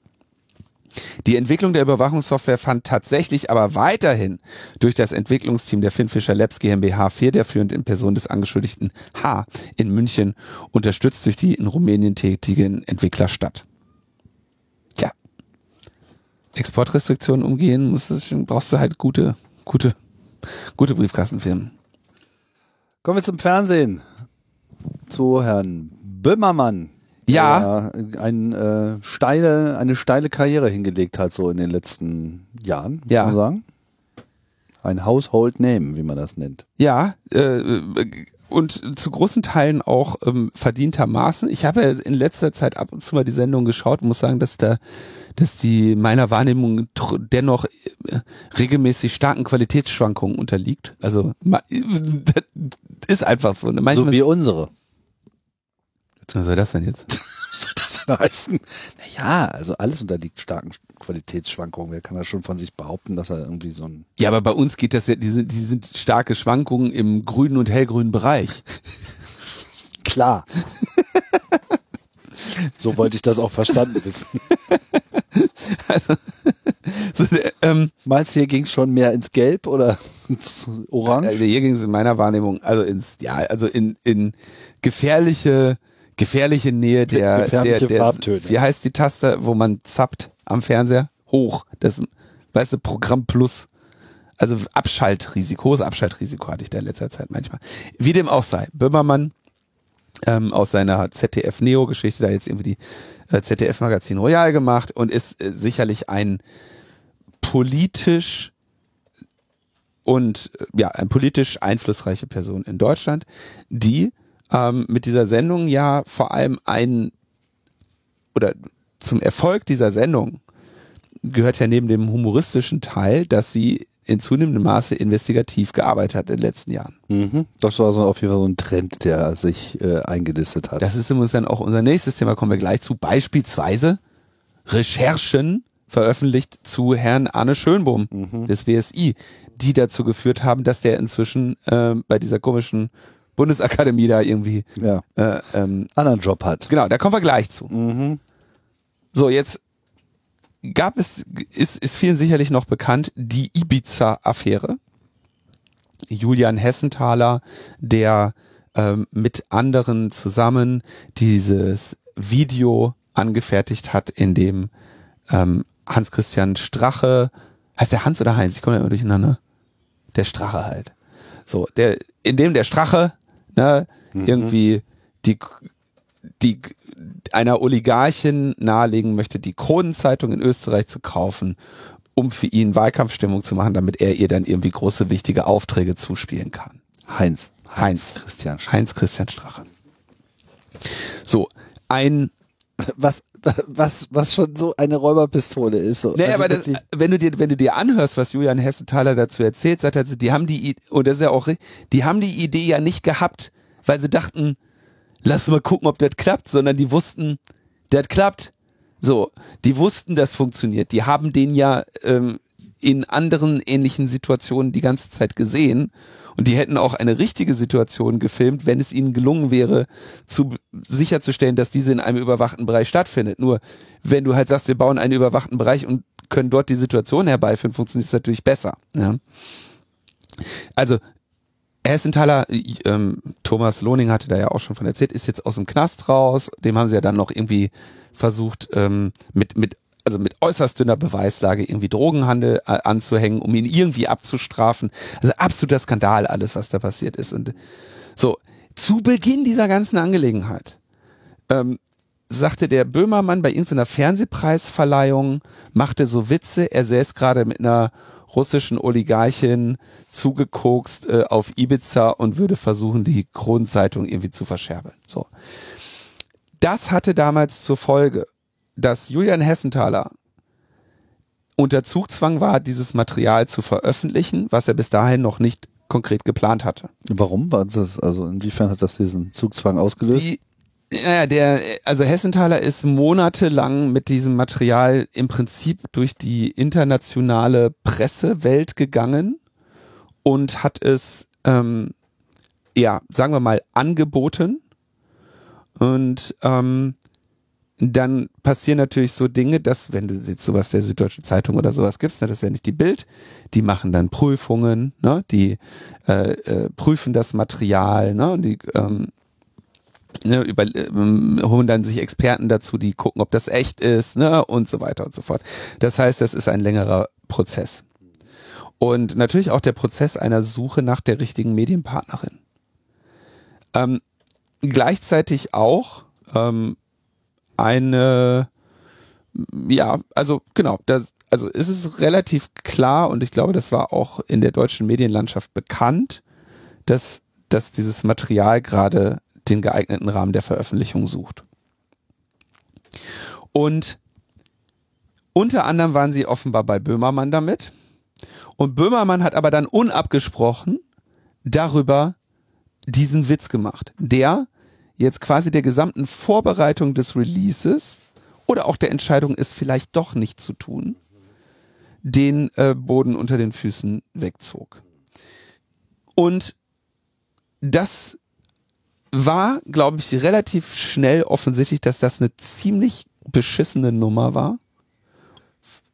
Die Entwicklung der Überwachungssoftware fand tatsächlich aber weiterhin durch das Entwicklungsteam der Finfisher Labs GmbH federführend in Person des Angeschuldigten H in München, unterstützt durch die in Rumänien tätigen Entwickler statt. Tja, Exportrestriktionen umgehen, musst du, brauchst du halt gute, gute, gute Briefkastenfirmen. Kommen wir zum Fernsehen. Zu Herrn Böhmermann ja. der ein, äh, steile, eine steile Karriere hingelegt hat, so in den letzten Jahren, muss ja. man sagen. Ein Household Name, wie man das nennt. Ja, äh, und zu großen Teilen auch ähm, verdientermaßen. Ich habe in letzter Zeit ab und zu mal die Sendung geschaut und muss sagen, dass da, dass die meiner Wahrnehmung dennoch äh, regelmäßig starken Qualitätsschwankungen unterliegt. Also ist einfach so. Ne? Manchmal, so wie unsere. Was soll das denn jetzt? reißen. Naja, also alles unterliegt starken Qualitätsschwankungen. Wer kann da schon von sich behaupten, dass er irgendwie so ein. Ja, aber bei uns geht das ja, die sind, die sind starke Schwankungen im grünen und hellgrünen Bereich. Klar. so wollte ich das auch verstanden wissen. Also, so, ähm, Meinst du, hier ging es schon mehr ins Gelb oder ins Orange? Also hier ging es in meiner Wahrnehmung, also ins, ja, also in, in gefährliche, gefährliche Nähe der, gefährliche der, der wie heißt die Taste, wo man zappt am Fernseher? Hoch. Das, weißt du, Programm Plus. Also Abschaltrisiko, hohes Abschaltrisiko hatte ich da in letzter Zeit manchmal. Wie dem auch sei, Böhmermann ähm, aus seiner ZDF-Neo-Geschichte da jetzt irgendwie die äh, ZDF-Magazin Royal gemacht und ist äh, sicherlich ein politisch und äh, ja, eine politisch einflussreiche Person in Deutschland, die ähm, mit dieser Sendung ja vor allem ein oder zum Erfolg dieser Sendung gehört ja neben dem humoristischen Teil, dass sie in zunehmendem Maße investigativ gearbeitet hat in den letzten Jahren. Mhm. Das war so auf jeden Fall so ein Trend, der sich äh, eingelistet hat. Das ist übrigens dann auch unser nächstes Thema, kommen wir gleich zu. Beispielsweise Recherchen veröffentlicht zu Herrn Arne Schönbohm mhm. des BSI, die dazu geführt haben, dass der inzwischen äh, bei dieser komischen Bundesakademie da irgendwie ja. äh, ähm, anderen Job hat. Genau, da kommen wir gleich zu. Mhm. So, jetzt gab es, ist, ist vielen sicherlich noch bekannt, die Ibiza-Affäre. Julian Hessenthaler, der ähm, mit anderen zusammen dieses Video angefertigt hat, in dem ähm, Hans-Christian Strache, heißt der Hans oder Heinz? Ich komme ja immer durcheinander. Der Strache halt. So, der, in dem der Strache, ne, mhm. irgendwie die, die einer Oligarchin nahelegen möchte, die Kronenzeitung in Österreich zu kaufen, um für ihn Wahlkampfstimmung zu machen, damit er ihr dann irgendwie große, wichtige Aufträge zuspielen kann. Heinz. Heinz. Heinz Christian Strache. Heinz Christian Strache. So, ein was was, was schon so eine Räuberpistole ist. So. Naja, also aber das, wenn du dir, wenn du dir anhörst, was Julian Hessenthaler dazu erzählt, sagt er, die haben die, und das ist ja auch, die haben die Idee ja nicht gehabt, weil sie dachten, lass mal gucken, ob das klappt, sondern die wussten, das klappt. So, die wussten, das funktioniert. Die haben den ja ähm, in anderen ähnlichen Situationen die ganze Zeit gesehen und die hätten auch eine richtige Situation gefilmt, wenn es ihnen gelungen wäre, zu sicherzustellen, dass diese in einem überwachten Bereich stattfindet. Nur wenn du halt sagst, wir bauen einen überwachten Bereich und können dort die Situation herbeiführen, funktioniert es natürlich besser. Ja. Also Hessenthaler, ähm, Thomas Lohning hatte da ja auch schon von erzählt, ist jetzt aus dem Knast raus. Dem haben sie ja dann noch irgendwie versucht, ähm, mit, mit also mit äußerst dünner Beweislage irgendwie Drogenhandel äh, anzuhängen, um ihn irgendwie abzustrafen. Also absoluter Skandal alles, was da passiert ist. Und so, zu Beginn dieser ganzen Angelegenheit ähm, sagte der Böhmermann bei irgendeiner Fernsehpreisverleihung, machte so Witze, er säß gerade mit einer russischen Oligarchin zugekokst äh, auf Ibiza und würde versuchen, die Kronenzeitung irgendwie zu verscherbeln. So. Das hatte damals zur Folge, dass Julian Hessenthaler unter Zugzwang war, dieses Material zu veröffentlichen, was er bis dahin noch nicht konkret geplant hatte. Warum war das? Also inwiefern hat das diesen Zugzwang ausgelöst? Die, naja, der, also Hessenthaler ist monatelang mit diesem Material im Prinzip durch die internationale Pressewelt gegangen und hat es, ähm, ja, sagen wir mal, angeboten. Und ähm, dann passieren natürlich so Dinge, dass, wenn du jetzt sowas der Süddeutschen Zeitung oder sowas gibst, ne, das ist ja nicht die Bild, die machen dann Prüfungen, ne, die äh, äh, prüfen das Material, ne, und die ähm, ne, über, äh, holen dann sich Experten dazu, die gucken, ob das echt ist, ne, und so weiter und so fort. Das heißt, das ist ein längerer Prozess. Und natürlich auch der Prozess einer Suche nach der richtigen Medienpartnerin. Ähm, gleichzeitig auch ähm, eine, ja, also genau, das, also ist es relativ klar und ich glaube, das war auch in der deutschen Medienlandschaft bekannt, dass, dass dieses Material gerade den geeigneten Rahmen der Veröffentlichung sucht. Und unter anderem waren sie offenbar bei Böhmermann damit. Und Böhmermann hat aber dann unabgesprochen darüber diesen Witz gemacht, der jetzt quasi der gesamten Vorbereitung des Releases oder auch der Entscheidung, es vielleicht doch nicht zu tun, den äh, Boden unter den Füßen wegzog. Und das war, glaube ich, relativ schnell offensichtlich, dass das eine ziemlich beschissene Nummer war,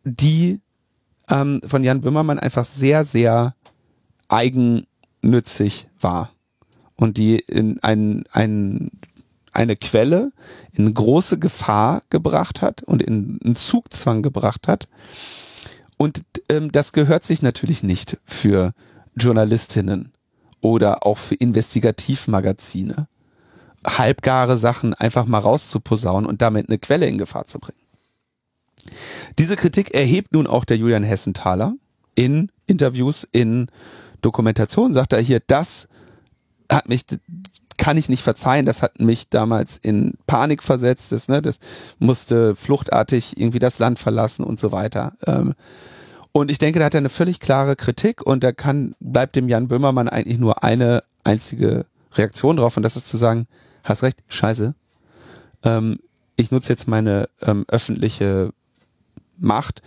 die ähm, von Jan Böhmermann einfach sehr, sehr eigennützig war und die in ein, ein, eine Quelle in große Gefahr gebracht hat und in einen Zugzwang gebracht hat. Und ähm, das gehört sich natürlich nicht für Journalistinnen oder auch für Investigativmagazine. Halbgare Sachen einfach mal rauszuposaunen und damit eine Quelle in Gefahr zu bringen. Diese Kritik erhebt nun auch der Julian Hessenthaler in Interviews, in Dokumentationen, sagt er hier, das hat mich, kann ich nicht verzeihen, das hat mich damals in Panik versetzt, das, ne, das musste fluchtartig irgendwie das Land verlassen und so weiter. Ähm, und ich denke, da hat er eine völlig klare Kritik und da kann, bleibt dem Jan Böhmermann eigentlich nur eine einzige Reaktion drauf und das ist zu sagen, hast recht, scheiße. Ähm, ich nutze jetzt meine ähm, öffentliche Macht,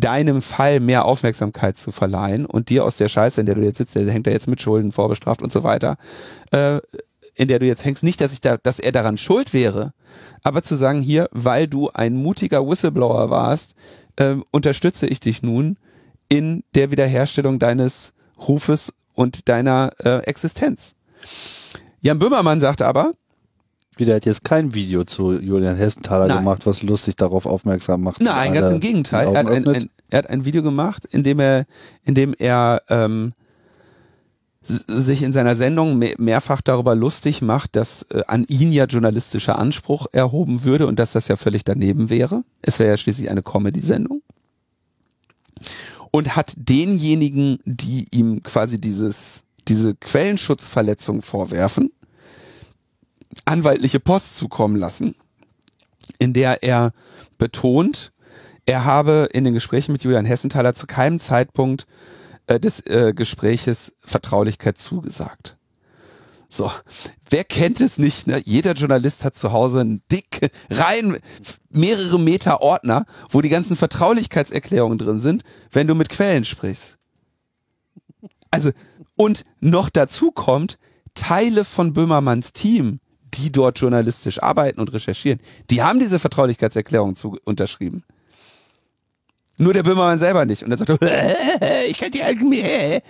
deinem Fall mehr Aufmerksamkeit zu verleihen und dir aus der Scheiße, in der du jetzt sitzt, der hängt da jetzt mit Schulden vorbestraft und so weiter, äh, in der du jetzt hängst, nicht, dass ich da, dass er daran schuld wäre, aber zu sagen, hier, weil du ein mutiger Whistleblower warst, äh, unterstütze ich dich nun in der Wiederherstellung deines Rufes und deiner äh, Existenz. Jan Böhmermann sagt aber, wieder hat jetzt kein Video zu Julian Hessenthaler Nein. gemacht, was lustig darauf aufmerksam macht. Nein, ganz im Gegenteil. Er hat, ein, ein, er hat ein Video gemacht, in dem er, in dem er ähm, sich in seiner Sendung mehr, mehrfach darüber lustig macht, dass äh, an ihn ja journalistischer Anspruch erhoben würde und dass das ja völlig daneben wäre. Es wäre ja schließlich eine Comedy-Sendung. Und hat denjenigen, die ihm quasi dieses, diese Quellenschutzverletzung vorwerfen, anwaltliche Post zukommen lassen, in der er betont, er habe in den Gesprächen mit Julian Hessenthaler zu keinem Zeitpunkt äh, des äh, Gespräches Vertraulichkeit zugesagt. So, wer kennt es nicht? Ne? Jeder Journalist hat zu Hause einen dick, rein mehrere Meter Ordner, wo die ganzen Vertraulichkeitserklärungen drin sind, wenn du mit Quellen sprichst. Also, und noch dazu kommt, Teile von Böhmermanns Team, die dort journalistisch arbeiten und recherchieren, die haben diese Vertraulichkeitserklärung zu, unterschrieben. Nur der Böhmermann selber nicht. Und dann sagt er, ich kann dir äh,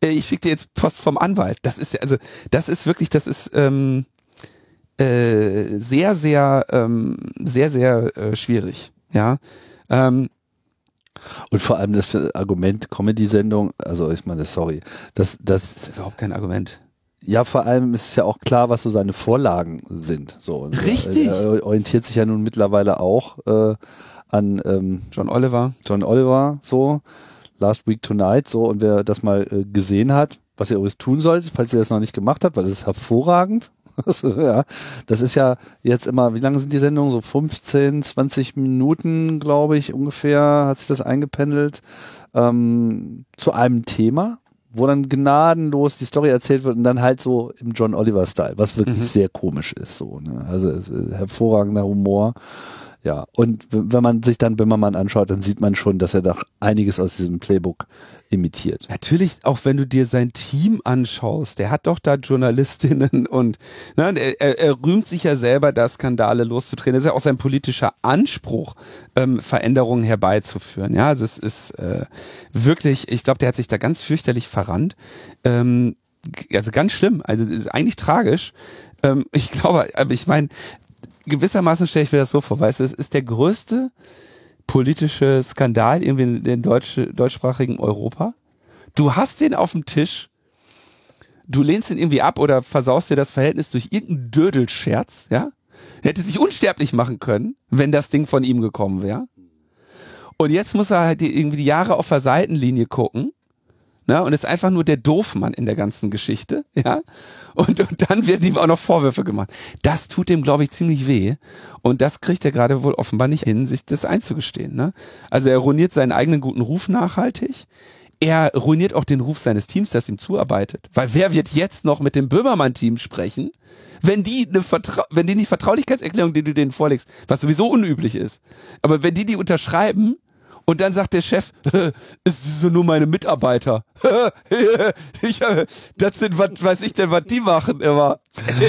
ich schicke dir jetzt Post vom Anwalt. Das ist also, das ist wirklich, das ist ähm, äh, sehr, sehr, ähm, sehr, sehr äh, schwierig. Ja. Ähm, und vor allem das Argument Comedy-Sendung, also ich meine, sorry, das, das, das ist überhaupt kein Argument. Ja, vor allem ist es ja auch klar, was so seine Vorlagen sind. So, Richtig. Er orientiert sich ja nun mittlerweile auch äh, an ähm, John Oliver. John Oliver, so, Last Week Tonight, so, und wer das mal äh, gesehen hat, was ihr übrigens tun solltet, falls ihr das noch nicht gemacht habt, weil das ist hervorragend. ja, das ist ja jetzt immer, wie lange sind die Sendungen? So 15, 20 Minuten, glaube ich, ungefähr, hat sich das eingependelt, ähm, zu einem Thema, wo dann gnadenlos die Story erzählt wird und dann halt so im John Oliver-Style, was wirklich mhm. sehr komisch ist, so, ne? Also äh, hervorragender Humor. Ja, und wenn man sich dann Böhmermann anschaut, dann sieht man schon, dass er doch einiges aus diesem Playbook imitiert. Natürlich, auch wenn du dir sein Team anschaust, der hat doch da Journalistinnen und ne, er, er rühmt sich ja selber, da Skandale loszutreten. Das ist ja auch sein politischer Anspruch, ähm, Veränderungen herbeizuführen. Ja, also es ist äh, wirklich, ich glaube, der hat sich da ganz fürchterlich verrannt. Ähm, also ganz schlimm, also eigentlich tragisch. Ähm, ich glaube, aber ich meine, gewissermaßen stelle ich mir das so vor, weißt du, es ist der größte politische Skandal irgendwie in den deutsch, deutschsprachigen Europa. Du hast den auf dem Tisch, du lehnst ihn irgendwie ab oder versaust dir das Verhältnis durch irgendeinen Dödelscherz, ja? Er hätte sich unsterblich machen können, wenn das Ding von ihm gekommen wäre. Und jetzt muss er halt irgendwie die Jahre auf der Seitenlinie gucken Ne? Und ist einfach nur der Doofmann in der ganzen Geschichte, ja. Und, und dann werden ihm auch noch Vorwürfe gemacht. Das tut dem, glaube ich, ziemlich weh. Und das kriegt er gerade wohl offenbar nicht hin, sich das einzugestehen. Ne? Also er ruiniert seinen eigenen guten Ruf nachhaltig. er ruiniert auch den Ruf seines Teams, das ihm zuarbeitet. Weil wer wird jetzt noch mit dem Böhmermann-Team sprechen, wenn die eine Vertra wenn die nicht Vertraulichkeitserklärung, die du denen vorlegst, was sowieso unüblich ist, aber wenn die die unterschreiben und dann sagt der Chef, es sind nur meine Mitarbeiter. ich, das sind, was weiß ich denn, was die machen immer.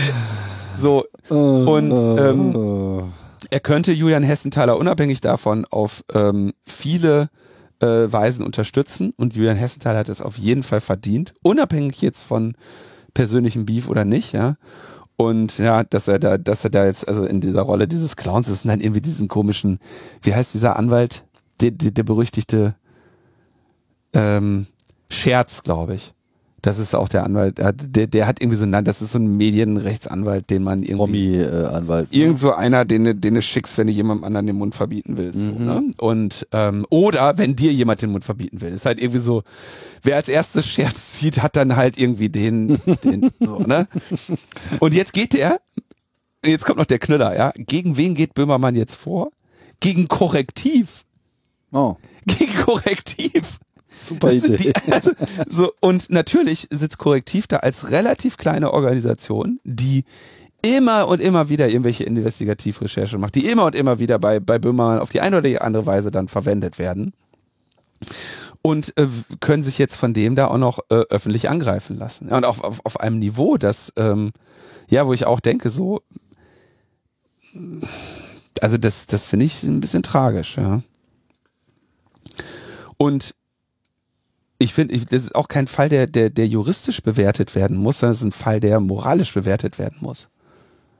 so. Und ähm, er könnte Julian Hessenthaler unabhängig davon auf ähm, viele äh, Weisen unterstützen und Julian Hessenthaler hat es auf jeden Fall verdient, unabhängig jetzt von persönlichem Beef oder nicht, ja. Und ja, dass er da, dass er da jetzt also in dieser Rolle dieses Clowns ist und dann irgendwie diesen komischen, wie heißt dieser Anwalt, der, der, berüchtigte ähm, Scherz, glaube ich. Das ist auch der Anwalt, der, der hat irgendwie so, nein, das ist so ein Medienrechtsanwalt, den man irgendwie. Promi-Anwalt. Irgend so einer, den, den du schickst, wenn du jemandem anderen den Mund verbieten willst. Mhm. So, ne? Und, ähm, oder wenn dir jemand den Mund verbieten will. Ist halt irgendwie so, wer als erstes Scherz zieht, hat dann halt irgendwie den, den so, ne? Und jetzt geht der, jetzt kommt noch der Knüller, ja. Gegen wen geht Böhmermann jetzt vor? Gegen Korrektiv. Oh, Gegen Korrektiv. super Idee. Die, also, so, und natürlich sitzt Korrektiv da als relativ kleine Organisation, die immer und immer wieder irgendwelche Investigativrecherche macht, die immer und immer wieder bei, bei Böhmermann auf die eine oder die andere Weise dann verwendet werden. Und äh, können sich jetzt von dem da auch noch äh, öffentlich angreifen lassen. Und auf, auf, auf einem Niveau, das, ähm, ja, wo ich auch denke, so, also das, das finde ich ein bisschen tragisch, ja. Und ich finde, das ist auch kein Fall, der, der, der juristisch bewertet werden muss, sondern es ist ein Fall, der moralisch bewertet werden muss.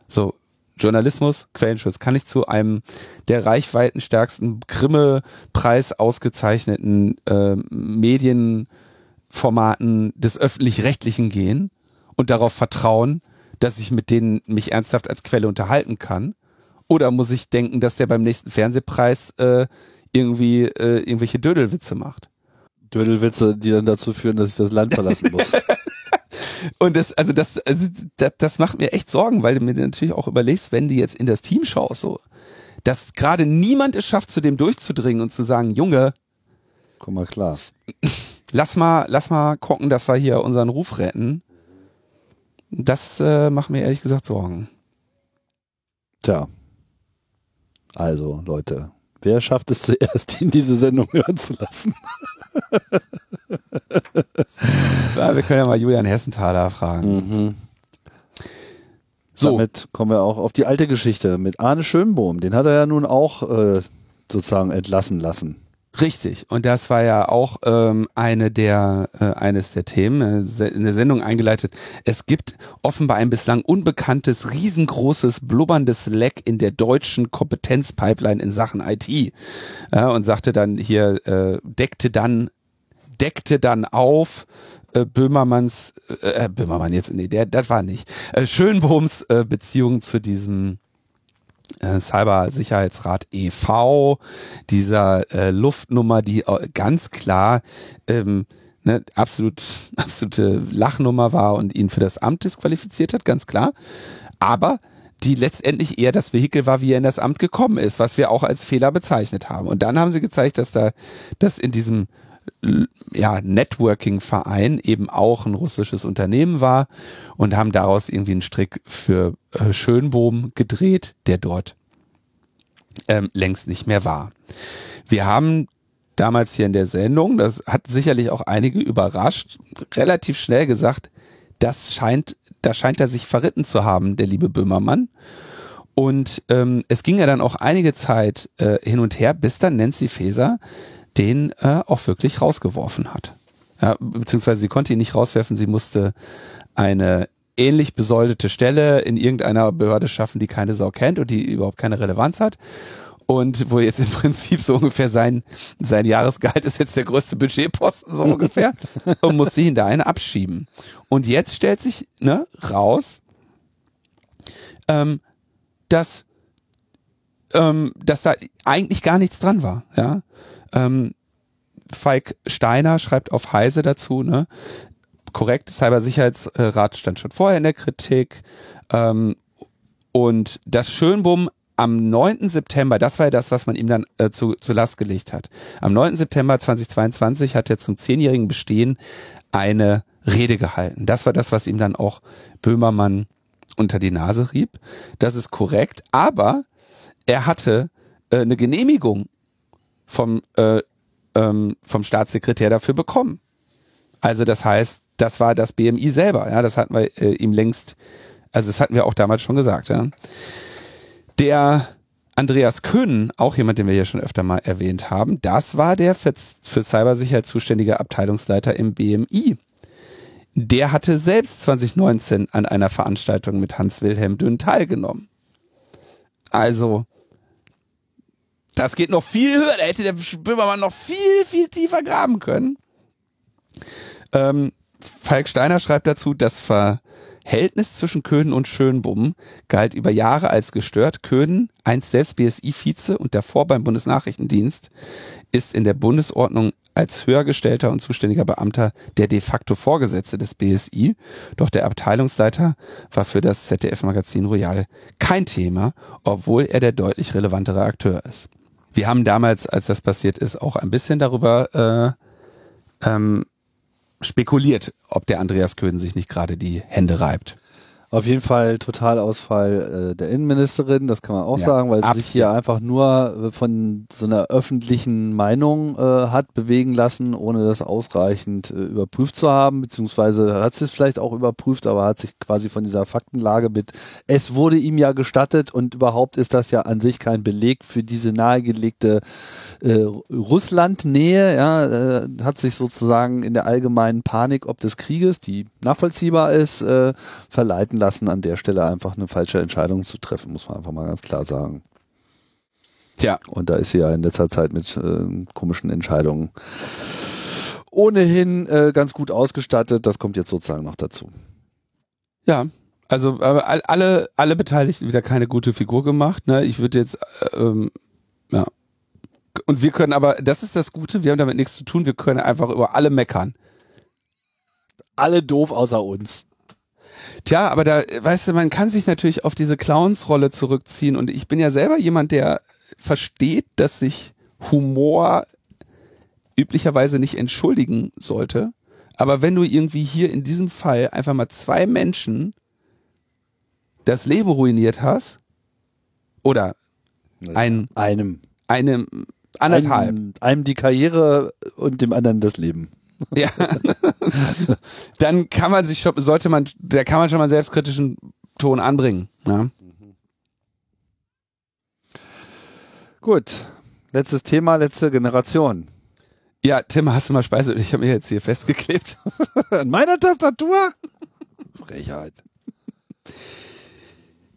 So, Journalismus, Quellenschutz, kann ich zu einem der reichweitenstärksten Grimme-Preis ausgezeichneten äh, Medienformaten des Öffentlich-Rechtlichen gehen und darauf vertrauen, dass ich mit denen mich ernsthaft als Quelle unterhalten kann? Oder muss ich denken, dass der beim nächsten Fernsehpreis äh, irgendwie äh, irgendwelche Dödelwitze macht? Dödelwitze, die dann dazu führen, dass ich das Land verlassen muss. Und das, also das, also das, das macht mir echt Sorgen, weil du mir natürlich auch überlegst, wenn du jetzt in das Team schaust, so, dass gerade niemand es schafft, zu dem durchzudringen und zu sagen, Junge, Komm mal klar. lass mal, lass mal gucken, dass wir hier unseren Ruf retten. Das äh, macht mir ehrlich gesagt Sorgen. Tja. Also, Leute, wer schafft es zuerst, ihn diese Sendung hören zu lassen? Ja, wir können ja mal Julian Hessenthaler fragen. Mhm. So. Damit kommen wir auch auf die alte Geschichte mit Arne Schönbohm. Den hat er ja nun auch äh, sozusagen entlassen lassen. Richtig. Und das war ja auch ähm, eine der äh, eines der Themen äh, in der Sendung eingeleitet. Es gibt offenbar ein bislang unbekanntes, riesengroßes, blubberndes Leck in der deutschen Kompetenzpipeline in Sachen IT. Ja, und sagte dann hier, äh, deckte dann, deckte dann auf, äh, Böhmermanns, äh, äh, Böhmermann jetzt, nee, der, das war nicht, äh, Schönbohms äh, Beziehung zu diesem äh, Cybersicherheitsrat e.V., dieser äh, Luftnummer, die äh, ganz klar ähm, ne, absolut, absolute Lachnummer war und ihn für das Amt disqualifiziert hat, ganz klar. Aber die letztendlich eher das Vehikel war, wie er in das Amt gekommen ist, was wir auch als Fehler bezeichnet haben. Und dann haben sie gezeigt, dass da, dass in diesem ja, Networking-Verein eben auch ein russisches Unternehmen war und haben daraus irgendwie einen Strick für äh, Schönbohm gedreht, der dort ähm, längst nicht mehr war. Wir haben damals hier in der Sendung, das hat sicherlich auch einige überrascht, relativ schnell gesagt, das scheint, da scheint er sich verritten zu haben, der liebe Böhmermann. Und ähm, es ging ja dann auch einige Zeit äh, hin und her, bis dann Nancy Faeser den äh, auch wirklich rausgeworfen hat. Ja, beziehungsweise sie konnte ihn nicht rauswerfen, sie musste eine ähnlich besoldete Stelle in irgendeiner Behörde schaffen, die keine Sau kennt und die überhaupt keine Relevanz hat. Und wo jetzt im Prinzip so ungefähr sein, sein Jahresgehalt ist jetzt der größte Budgetposten, so ungefähr, und muss sie ihn da eine abschieben. Und jetzt stellt sich ne, raus, ähm, dass, ähm, dass da eigentlich gar nichts dran war. Ja? Ähm, Falk Steiner schreibt auf Heise dazu, ne? korrekt, Cybersicherheitsrat stand schon vorher in der Kritik ähm, und dass Schönbohm am 9. September, das war ja das, was man ihm dann äh, zu, zu Last gelegt hat. Am 9. September 2022 hat er zum zehnjährigen Bestehen eine Rede gehalten. Das war das, was ihm dann auch Böhmermann unter die Nase rieb. Das ist korrekt, aber er hatte äh, eine Genehmigung vom, äh, ähm, vom Staatssekretär dafür bekommen. Also das heißt, das war das BMI selber. Ja, das hatten wir äh, ihm längst, also das hatten wir auch damals schon gesagt. Ja. Der Andreas Köhn, auch jemand, den wir ja schon öfter mal erwähnt haben, das war der für, für Cybersicherheit zuständige Abteilungsleiter im BMI. Der hatte selbst 2019 an einer Veranstaltung mit Hans-Wilhelm Dünn teilgenommen. Also, das geht noch viel höher. Da hätte der Böhmermann noch viel, viel tiefer graben können. Ähm, Falk Steiner schreibt dazu, das Verhältnis zwischen Köhnen und Schönbumm galt über Jahre als gestört. Köhnen, einst selbst BSI-Vize und davor beim Bundesnachrichtendienst, ist in der Bundesordnung als höhergestellter und zuständiger Beamter der de facto Vorgesetzte des BSI. Doch der Abteilungsleiter war für das ZDF-Magazin Royal kein Thema, obwohl er der deutlich relevantere Akteur ist. Wir haben damals, als das passiert ist, auch ein bisschen darüber äh, ähm, spekuliert, ob der Andreas Köhn sich nicht gerade die Hände reibt. Auf jeden Fall Totalausfall äh, der Innenministerin, das kann man auch ja, sagen, weil sie sich hier einfach nur äh, von so einer öffentlichen Meinung äh, hat bewegen lassen, ohne das ausreichend äh, überprüft zu haben, beziehungsweise hat sie es vielleicht auch überprüft, aber hat sich quasi von dieser Faktenlage mit, es wurde ihm ja gestattet und überhaupt ist das ja an sich kein Beleg für diese nahegelegte äh, Russland-Nähe, ja, äh, hat sich sozusagen in der allgemeinen Panik ob des Krieges, die nachvollziehbar ist, äh, verleiten lassen, an der Stelle einfach eine falsche Entscheidung zu treffen, muss man einfach mal ganz klar sagen. Tja. Und da ist sie ja in letzter Zeit mit äh, komischen Entscheidungen ohnehin äh, ganz gut ausgestattet. Das kommt jetzt sozusagen noch dazu. Ja, also aber alle, alle Beteiligten wieder keine gute Figur gemacht. Ne? Ich würde jetzt, äh, ähm, ja. Und wir können aber, das ist das Gute, wir haben damit nichts zu tun, wir können einfach über alle meckern. Alle doof außer uns. Tja, aber da, weißt du, man kann sich natürlich auf diese Clowns-Rolle zurückziehen und ich bin ja selber jemand, der versteht, dass sich Humor üblicherweise nicht entschuldigen sollte. Aber wenn du irgendwie hier in diesem Fall einfach mal zwei Menschen das Leben ruiniert hast, oder ein, einem, einem, anderthalb. Einem, einem die Karriere und dem anderen das Leben. Ja. Dann kann man sich schon, sollte man, da kann man schon mal einen selbstkritischen Ton anbringen. Ja. Gut. Letztes Thema, letzte Generation. Ja, Tim, hast du mal Speise? Ich habe mir jetzt hier festgeklebt. An meiner Tastatur? Frechheit.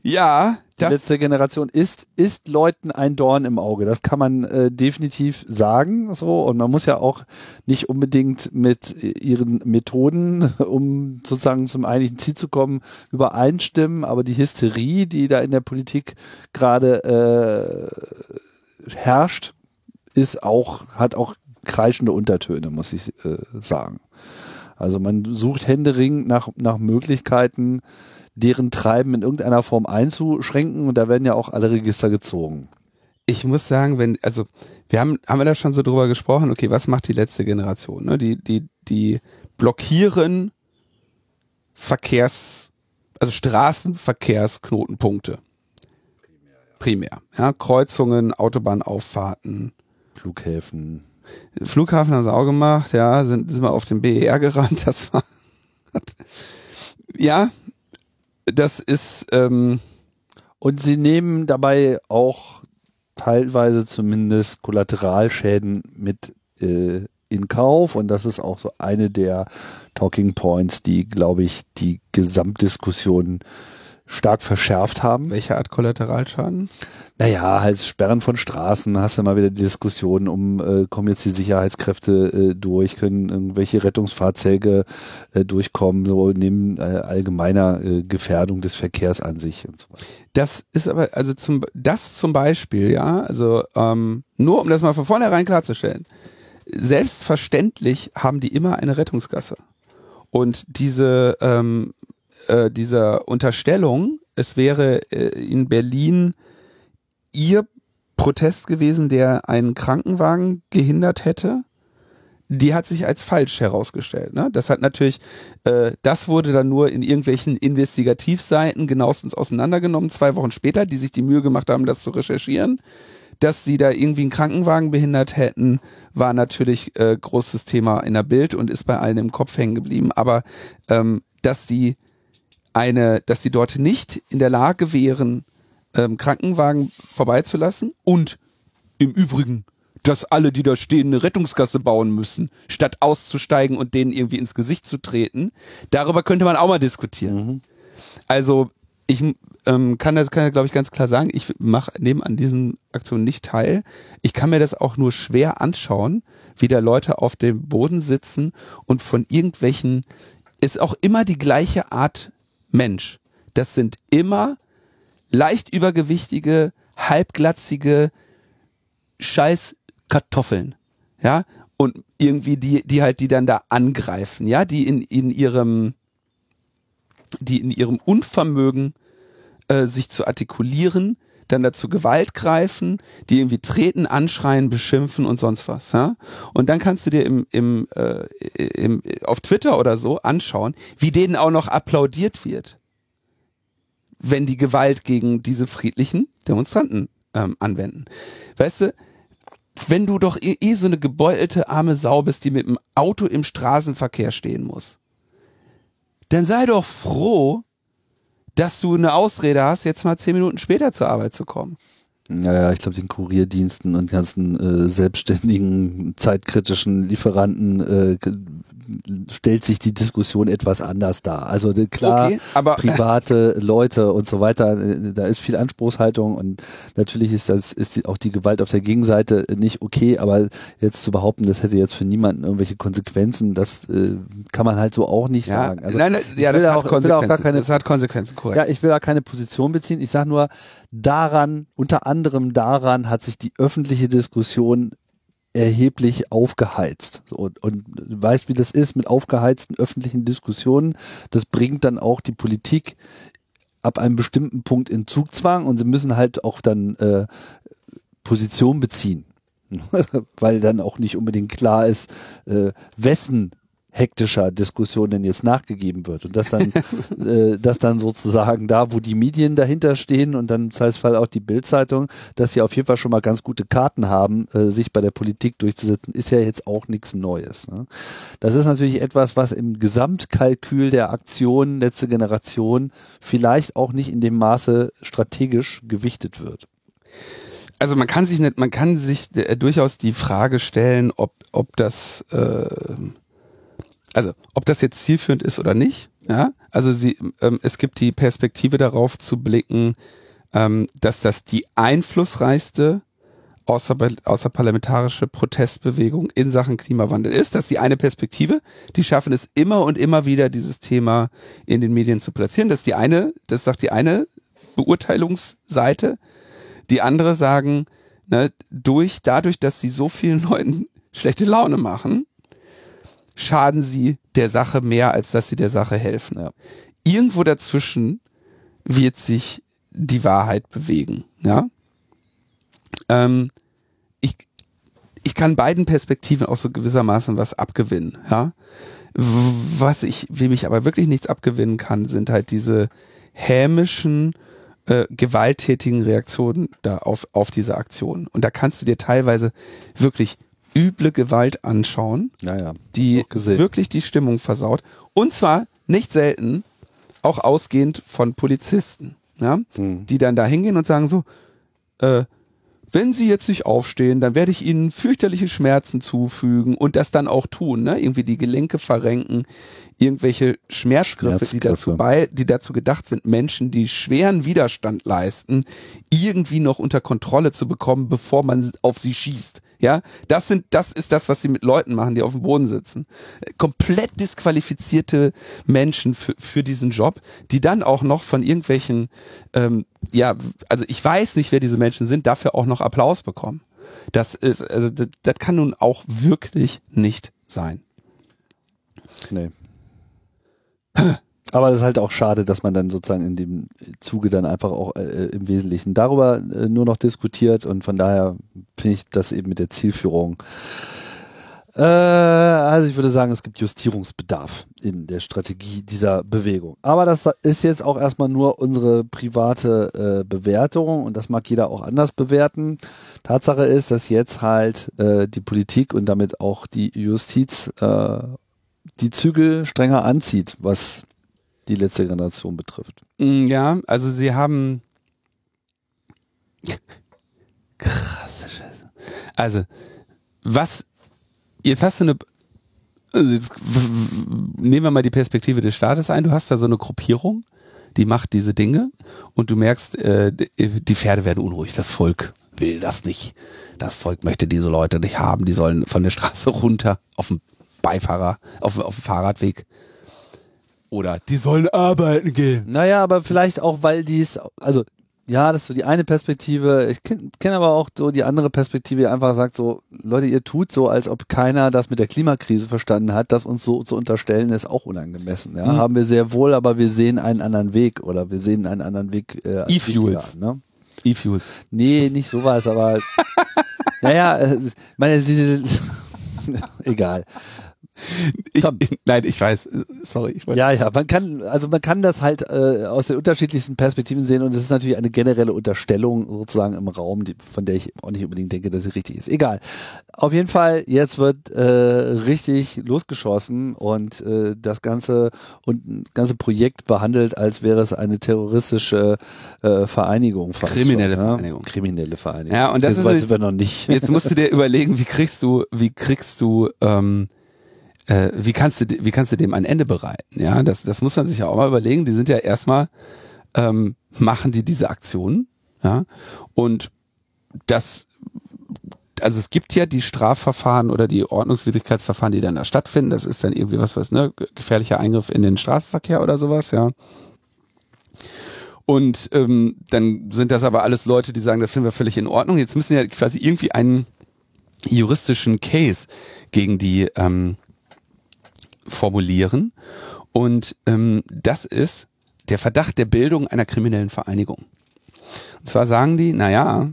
Ja, die letzte Generation ist, ist Leuten ein Dorn im Auge. Das kann man äh, definitiv sagen. So. Und man muss ja auch nicht unbedingt mit ihren Methoden, um sozusagen zum eigentlichen Ziel zu kommen, übereinstimmen. Aber die Hysterie, die da in der Politik gerade äh, herrscht, ist auch, hat auch kreischende Untertöne, muss ich äh, sagen. Also man sucht händeringend nach, nach Möglichkeiten, deren Treiben in irgendeiner Form einzuschränken und da werden ja auch alle Register gezogen. Ich muss sagen, wenn, also wir haben, haben wir da schon so drüber gesprochen, okay, was macht die letzte Generation? Ne? Die, die, die blockieren Verkehrs, also Straßenverkehrsknotenpunkte. Primär, ja. ja. Kreuzungen, Autobahnauffahrten. Flughäfen. Flughafen haben sie auch gemacht, ja, sind, sind wir auf den BER gerannt, das war, ja, das ist. Ähm und sie nehmen dabei auch teilweise zumindest Kollateralschäden mit äh, in Kauf. Und das ist auch so eine der Talking Points, die, glaube ich, die Gesamtdiskussion stark verschärft haben. Welche Art Kollateralschaden? Naja, halt Sperren von Straßen, hast du mal wieder die Diskussion um, äh, kommen jetzt die Sicherheitskräfte äh, durch, können irgendwelche Rettungsfahrzeuge äh, durchkommen, so neben äh, allgemeiner äh, Gefährdung des Verkehrs an sich und so weiter. Das ist aber, also zum, das zum Beispiel, ja, also ähm, nur um das mal von vornherein klarzustellen, selbstverständlich haben die immer eine Rettungsgasse. Und diese, ähm, äh, dieser Unterstellung, es wäre äh, in Berlin ihr Protest gewesen, der einen Krankenwagen gehindert hätte. Die hat sich als falsch herausgestellt. Ne? Das hat natürlich, äh, das wurde dann nur in irgendwelchen Investigativseiten genauestens auseinandergenommen, zwei Wochen später, die sich die Mühe gemacht haben, das zu recherchieren. Dass sie da irgendwie einen Krankenwagen behindert hätten, war natürlich äh, großes Thema in der Bild und ist bei allen im Kopf hängen geblieben. Aber ähm, dass die eine, dass sie dort nicht in der Lage wären, ähm, Krankenwagen vorbeizulassen und im Übrigen, dass alle, die da stehen, eine Rettungsgasse bauen müssen, statt auszusteigen und denen irgendwie ins Gesicht zu treten. Darüber könnte man auch mal diskutieren. Mhm. Also ich ähm, kann das, kann das glaube ich ganz klar sagen, ich mache neben an diesen Aktionen nicht teil. Ich kann mir das auch nur schwer anschauen, wie da Leute auf dem Boden sitzen und von irgendwelchen, ist auch immer die gleiche Art Mensch. Das sind immer leicht übergewichtige, halbglatzige Scheißkartoffeln. Ja, und irgendwie die, die halt, die dann da angreifen, ja, die in, in ihrem, die in ihrem Unvermögen, äh, sich zu artikulieren, dann dazu Gewalt greifen, die irgendwie treten, anschreien, beschimpfen und sonst was. Ja? Und dann kannst du dir im, im, äh, im, auf Twitter oder so anschauen, wie denen auch noch applaudiert wird wenn die Gewalt gegen diese friedlichen Demonstranten ähm, anwenden. Weißt du, wenn du doch eh, eh so eine gebeutelte arme Sau bist, die mit dem Auto im Straßenverkehr stehen muss, dann sei doch froh, dass du eine Ausrede hast, jetzt mal zehn Minuten später zur Arbeit zu kommen. Naja, ich glaube, den Kurierdiensten und ganzen äh, selbstständigen, zeitkritischen Lieferanten äh, stellt sich die Diskussion etwas anders dar. Also klar, okay, private Leute und so weiter, äh, da ist viel Anspruchshaltung und natürlich ist das ist die, auch die Gewalt auf der Gegenseite nicht okay, aber jetzt zu behaupten, das hätte jetzt für niemanden irgendwelche Konsequenzen, das äh, kann man halt so auch nicht ja, sagen. Also nein, nein, ja, das, auch, hat auch gar keine, das hat Konsequenzen, korrekt. Ja, ich will da keine Position beziehen. Ich sage nur, daran, unter anderem daran hat sich die öffentliche Diskussion erheblich aufgeheizt. Und, und weißt, wie das ist mit aufgeheizten öffentlichen Diskussionen. Das bringt dann auch die Politik ab einem bestimmten Punkt in Zugzwang und sie müssen halt auch dann äh, Position beziehen. Weil dann auch nicht unbedingt klar ist, äh, wessen hektischer Diskussion denn jetzt nachgegeben wird. Und das dann, äh, das dann sozusagen da, wo die Medien dahinter stehen und dann im Zweifelsfall auch die Bildzeitung, dass sie auf jeden Fall schon mal ganz gute Karten haben, äh, sich bei der Politik durchzusetzen, ist ja jetzt auch nichts Neues. Ne? Das ist natürlich etwas, was im Gesamtkalkül der Aktion letzte Generation vielleicht auch nicht in dem Maße strategisch gewichtet wird also man kann sich nicht, man kann sich äh, durchaus die Frage stellen, ob, ob das äh, also ob das jetzt zielführend ist oder nicht, ja, also sie, ähm, es gibt die Perspektive darauf zu blicken, ähm, dass das die einflussreichste außer, außerparlamentarische Protestbewegung in Sachen Klimawandel ist. Das ist die eine Perspektive. Die schaffen es immer und immer wieder, dieses Thema in den Medien zu platzieren. Das ist die eine, das sagt die eine Beurteilungsseite. Die andere sagen, ne, durch, dadurch, dass sie so vielen Leuten schlechte Laune machen, schaden sie der Sache mehr, als dass sie der Sache helfen. Ja. Irgendwo dazwischen wird sich die Wahrheit bewegen. Ja? Ähm, ich, ich kann beiden Perspektiven auch so gewissermaßen was abgewinnen. Ja? Was ich, wem ich aber wirklich nichts abgewinnen kann, sind halt diese hämischen, äh, gewalttätigen Reaktionen da auf, auf diese Aktion. Und da kannst du dir teilweise wirklich üble Gewalt anschauen, ja, ja. die wirklich die Stimmung versaut. Und zwar nicht selten auch ausgehend von Polizisten, ja, hm. die dann da hingehen und sagen so, äh, wenn Sie jetzt nicht aufstehen, dann werde ich Ihnen fürchterliche Schmerzen zufügen und das dann auch tun, ne? Irgendwie die Gelenke verrenken, irgendwelche Schmerzgriffe, die dazu bei, die dazu gedacht sind, Menschen, die schweren Widerstand leisten, irgendwie noch unter Kontrolle zu bekommen, bevor man auf sie schießt. Ja, das sind, das ist das, was sie mit Leuten machen, die auf dem Boden sitzen. Komplett disqualifizierte Menschen für, für diesen Job, die dann auch noch von irgendwelchen, ähm, ja, also ich weiß nicht, wer diese Menschen sind, dafür auch noch Applaus bekommen. Das ist, also das, das kann nun auch wirklich nicht sein. Nee. Aber das ist halt auch schade, dass man dann sozusagen in dem Zuge dann einfach auch äh, im Wesentlichen darüber äh, nur noch diskutiert und von daher finde ich das eben mit der Zielführung. Äh, also ich würde sagen, es gibt Justierungsbedarf in der Strategie dieser Bewegung. Aber das ist jetzt auch erstmal nur unsere private äh, Bewertung und das mag jeder auch anders bewerten. Tatsache ist, dass jetzt halt äh, die Politik und damit auch die Justiz äh, die Zügel strenger anzieht, was die letzte Generation betrifft. Mm, Ja, also sie haben krasse Scheiße. Also, was jetzt hast du eine jetzt nehmen wir mal die Perspektive des Staates ein, du hast da so eine Gruppierung, die macht diese Dinge und du merkst, äh, die Pferde werden unruhig, das Volk will das nicht. Das Volk möchte diese Leute nicht haben, die sollen von der Straße runter auf dem Beifahrer, auf, auf dem Fahrradweg. Oder die sollen arbeiten gehen. Naja, aber vielleicht auch, weil dies, also ja, das ist so die eine Perspektive. Ich kenne kenn aber auch so die andere Perspektive, die einfach sagt so, Leute, ihr tut so, als ob keiner das mit der Klimakrise verstanden hat. Das uns so zu unterstellen, ist auch unangemessen. Ja? Mhm. Haben wir sehr wohl, aber wir sehen einen anderen Weg oder wir sehen einen anderen Weg. Äh, E-Fuels. Ne? E-Fuels. Nee, nicht sowas, aber naja, äh, meine, sie, egal. Ich, nein, ich weiß. Sorry, ich. Ja, ja, man kann, also man kann das halt äh, aus den unterschiedlichsten Perspektiven sehen und es ist natürlich eine generelle Unterstellung sozusagen im Raum, die, von der ich auch nicht unbedingt denke, dass sie richtig ist. Egal. Auf jeden Fall, jetzt wird äh, richtig losgeschossen und äh, das ganze und ganze Projekt behandelt, als wäre es eine terroristische äh, Vereinigung fast. Kriminelle schon, ja? Vereinigung. Kriminelle Vereinigung. Ja, und das so ist sind wir noch nicht. Jetzt musst du dir überlegen, wie kriegst du, wie kriegst du, ähm, äh, wie kannst du, wie kannst du dem ein Ende bereiten? Ja, das, das muss man sich ja auch mal überlegen. Die sind ja erstmal, ähm, machen die diese Aktionen, ja, und das, also es gibt ja die Strafverfahren oder die Ordnungswidrigkeitsverfahren, die dann da stattfinden. Das ist dann irgendwie was, was, ne, gefährlicher Eingriff in den Straßenverkehr oder sowas, ja. Und ähm, dann sind das aber alles Leute, die sagen, das finden wir völlig in Ordnung. Jetzt müssen ja quasi irgendwie einen juristischen Case gegen die ähm, formulieren. Und ähm, das ist der Verdacht der Bildung einer kriminellen Vereinigung. Und zwar sagen die, naja,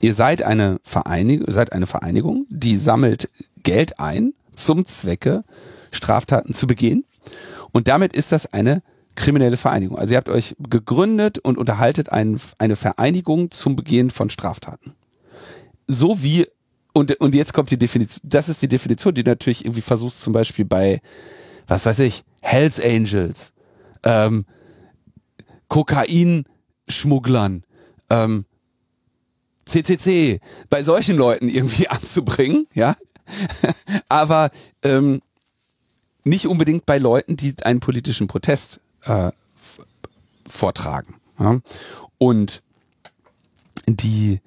ihr seid eine Vereinigung, seid eine Vereinigung, die sammelt Geld ein zum Zwecke, Straftaten zu begehen. Und damit ist das eine kriminelle Vereinigung. Also ihr habt euch gegründet und unterhaltet ein, eine Vereinigung zum Begehen von Straftaten. So wie, und, und jetzt kommt die Definition, das ist die Definition, die natürlich irgendwie versuchst zum Beispiel bei, was weiß ich, Hells Angels, ähm, Kokainschmugglern, ähm, CCC, bei solchen Leuten irgendwie anzubringen, ja. Aber ähm, nicht unbedingt bei Leuten, die einen politischen Protest äh, vortragen. Ja? Und die,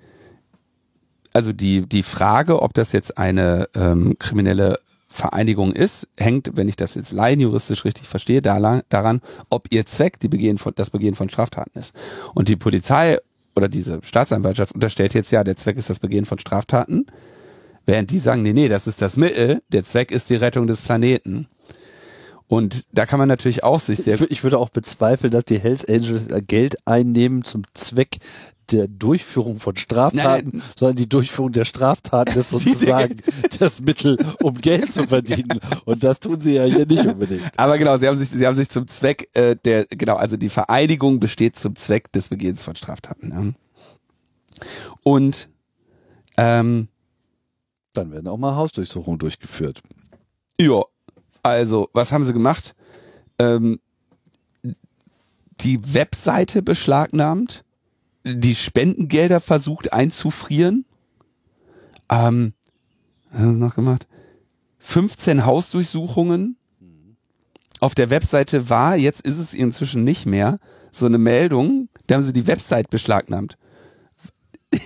also die, die Frage, ob das jetzt eine ähm, kriminelle Vereinigung ist, hängt, wenn ich das jetzt laienjuristisch richtig verstehe, daran, daran, ob ihr Zweck die Begehen von, das Begehen von Straftaten ist. Und die Polizei oder diese Staatsanwaltschaft unterstellt jetzt ja, der Zweck ist das Begehen von Straftaten, während die sagen, nee, nee, das ist das Mittel, der Zweck ist die Rettung des Planeten. Und da kann man natürlich auch sich sehr Ich, wür- ich würde auch bezweifeln, dass die Hells Angels äh, Geld einnehmen zum Zweck der Durchführung von Straftaten, Nein, sondern die Durchführung der Straftaten ist sozusagen das Mittel, um Geld zu verdienen. Und das tun sie ja hier nicht unbedingt. Aber genau, sie haben sich, sie haben sich zum Zweck äh, der, genau, also die Vereinigung besteht zum Zweck des Begehens von Straftaten. Ja. Und ähm, Dann werden auch mal Hausdurchsuchungen durchgeführt. ja, also was haben sie gemacht? Ähm, die Webseite beschlagnahmt, die Spendengelder versucht einzufrieren. Ähm, was haben sie noch gemacht? 15 Hausdurchsuchungen. Auf der Webseite war, jetzt ist es inzwischen nicht mehr, so eine Meldung, da haben sie die Website beschlagnahmt.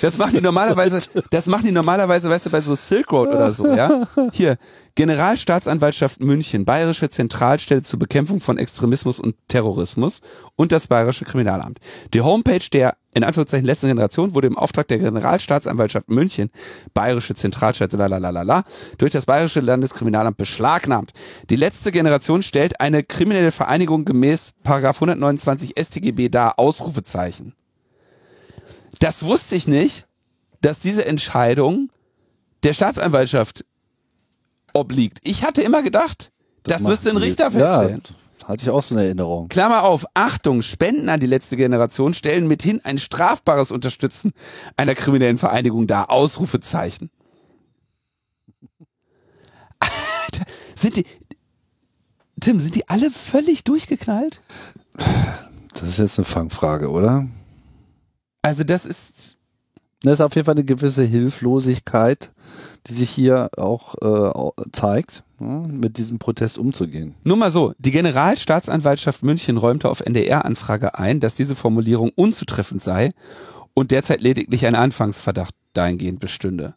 Das machen die normalerweise, das machen die normalerweise, weißt du, bei so Silk Road oder so, ja? Hier, Generalstaatsanwaltschaft München, Bayerische Zentralstelle zur Bekämpfung von Extremismus und Terrorismus und das Bayerische Kriminalamt. Die Homepage der in Anführungszeichen letzten Generation wurde im Auftrag der Generalstaatsanwaltschaft München, Bayerische Zentralstadt, lalalala, durch das Bayerische Landeskriminalamt beschlagnahmt. Die letzte Generation stellt eine kriminelle Vereinigung gemäß Paragraph 129 StGB dar, Ausrufezeichen. Das wusste ich nicht, dass diese Entscheidung der Staatsanwaltschaft obliegt. Ich hatte immer gedacht, das, macht müsste ein Richter feststellen. Ja, hatte ich auch so eine Erinnerung. Klammer auf, Achtung, Spenden an die letzte Generation stellen mithin ein strafbares Unterstützen einer kriminellen Vereinigung dar. Ausrufezeichen. Alter, sind die, Tim, sind die alle völlig durchgeknallt? Das ist jetzt eine Fangfrage, oder? Also das ist, Das ist auf jeden Fall eine gewisse Hilflosigkeit, die sich hier auch äh, zeigt, ja, mit diesem Protest umzugehen. nur mal so, die Generalstaatsanwaltschaft München räumte auf NDR-Anfrage ein, dass diese Formulierung unzutreffend sei und derzeit lediglich ein Anfangsverdacht dahingehend bestünde.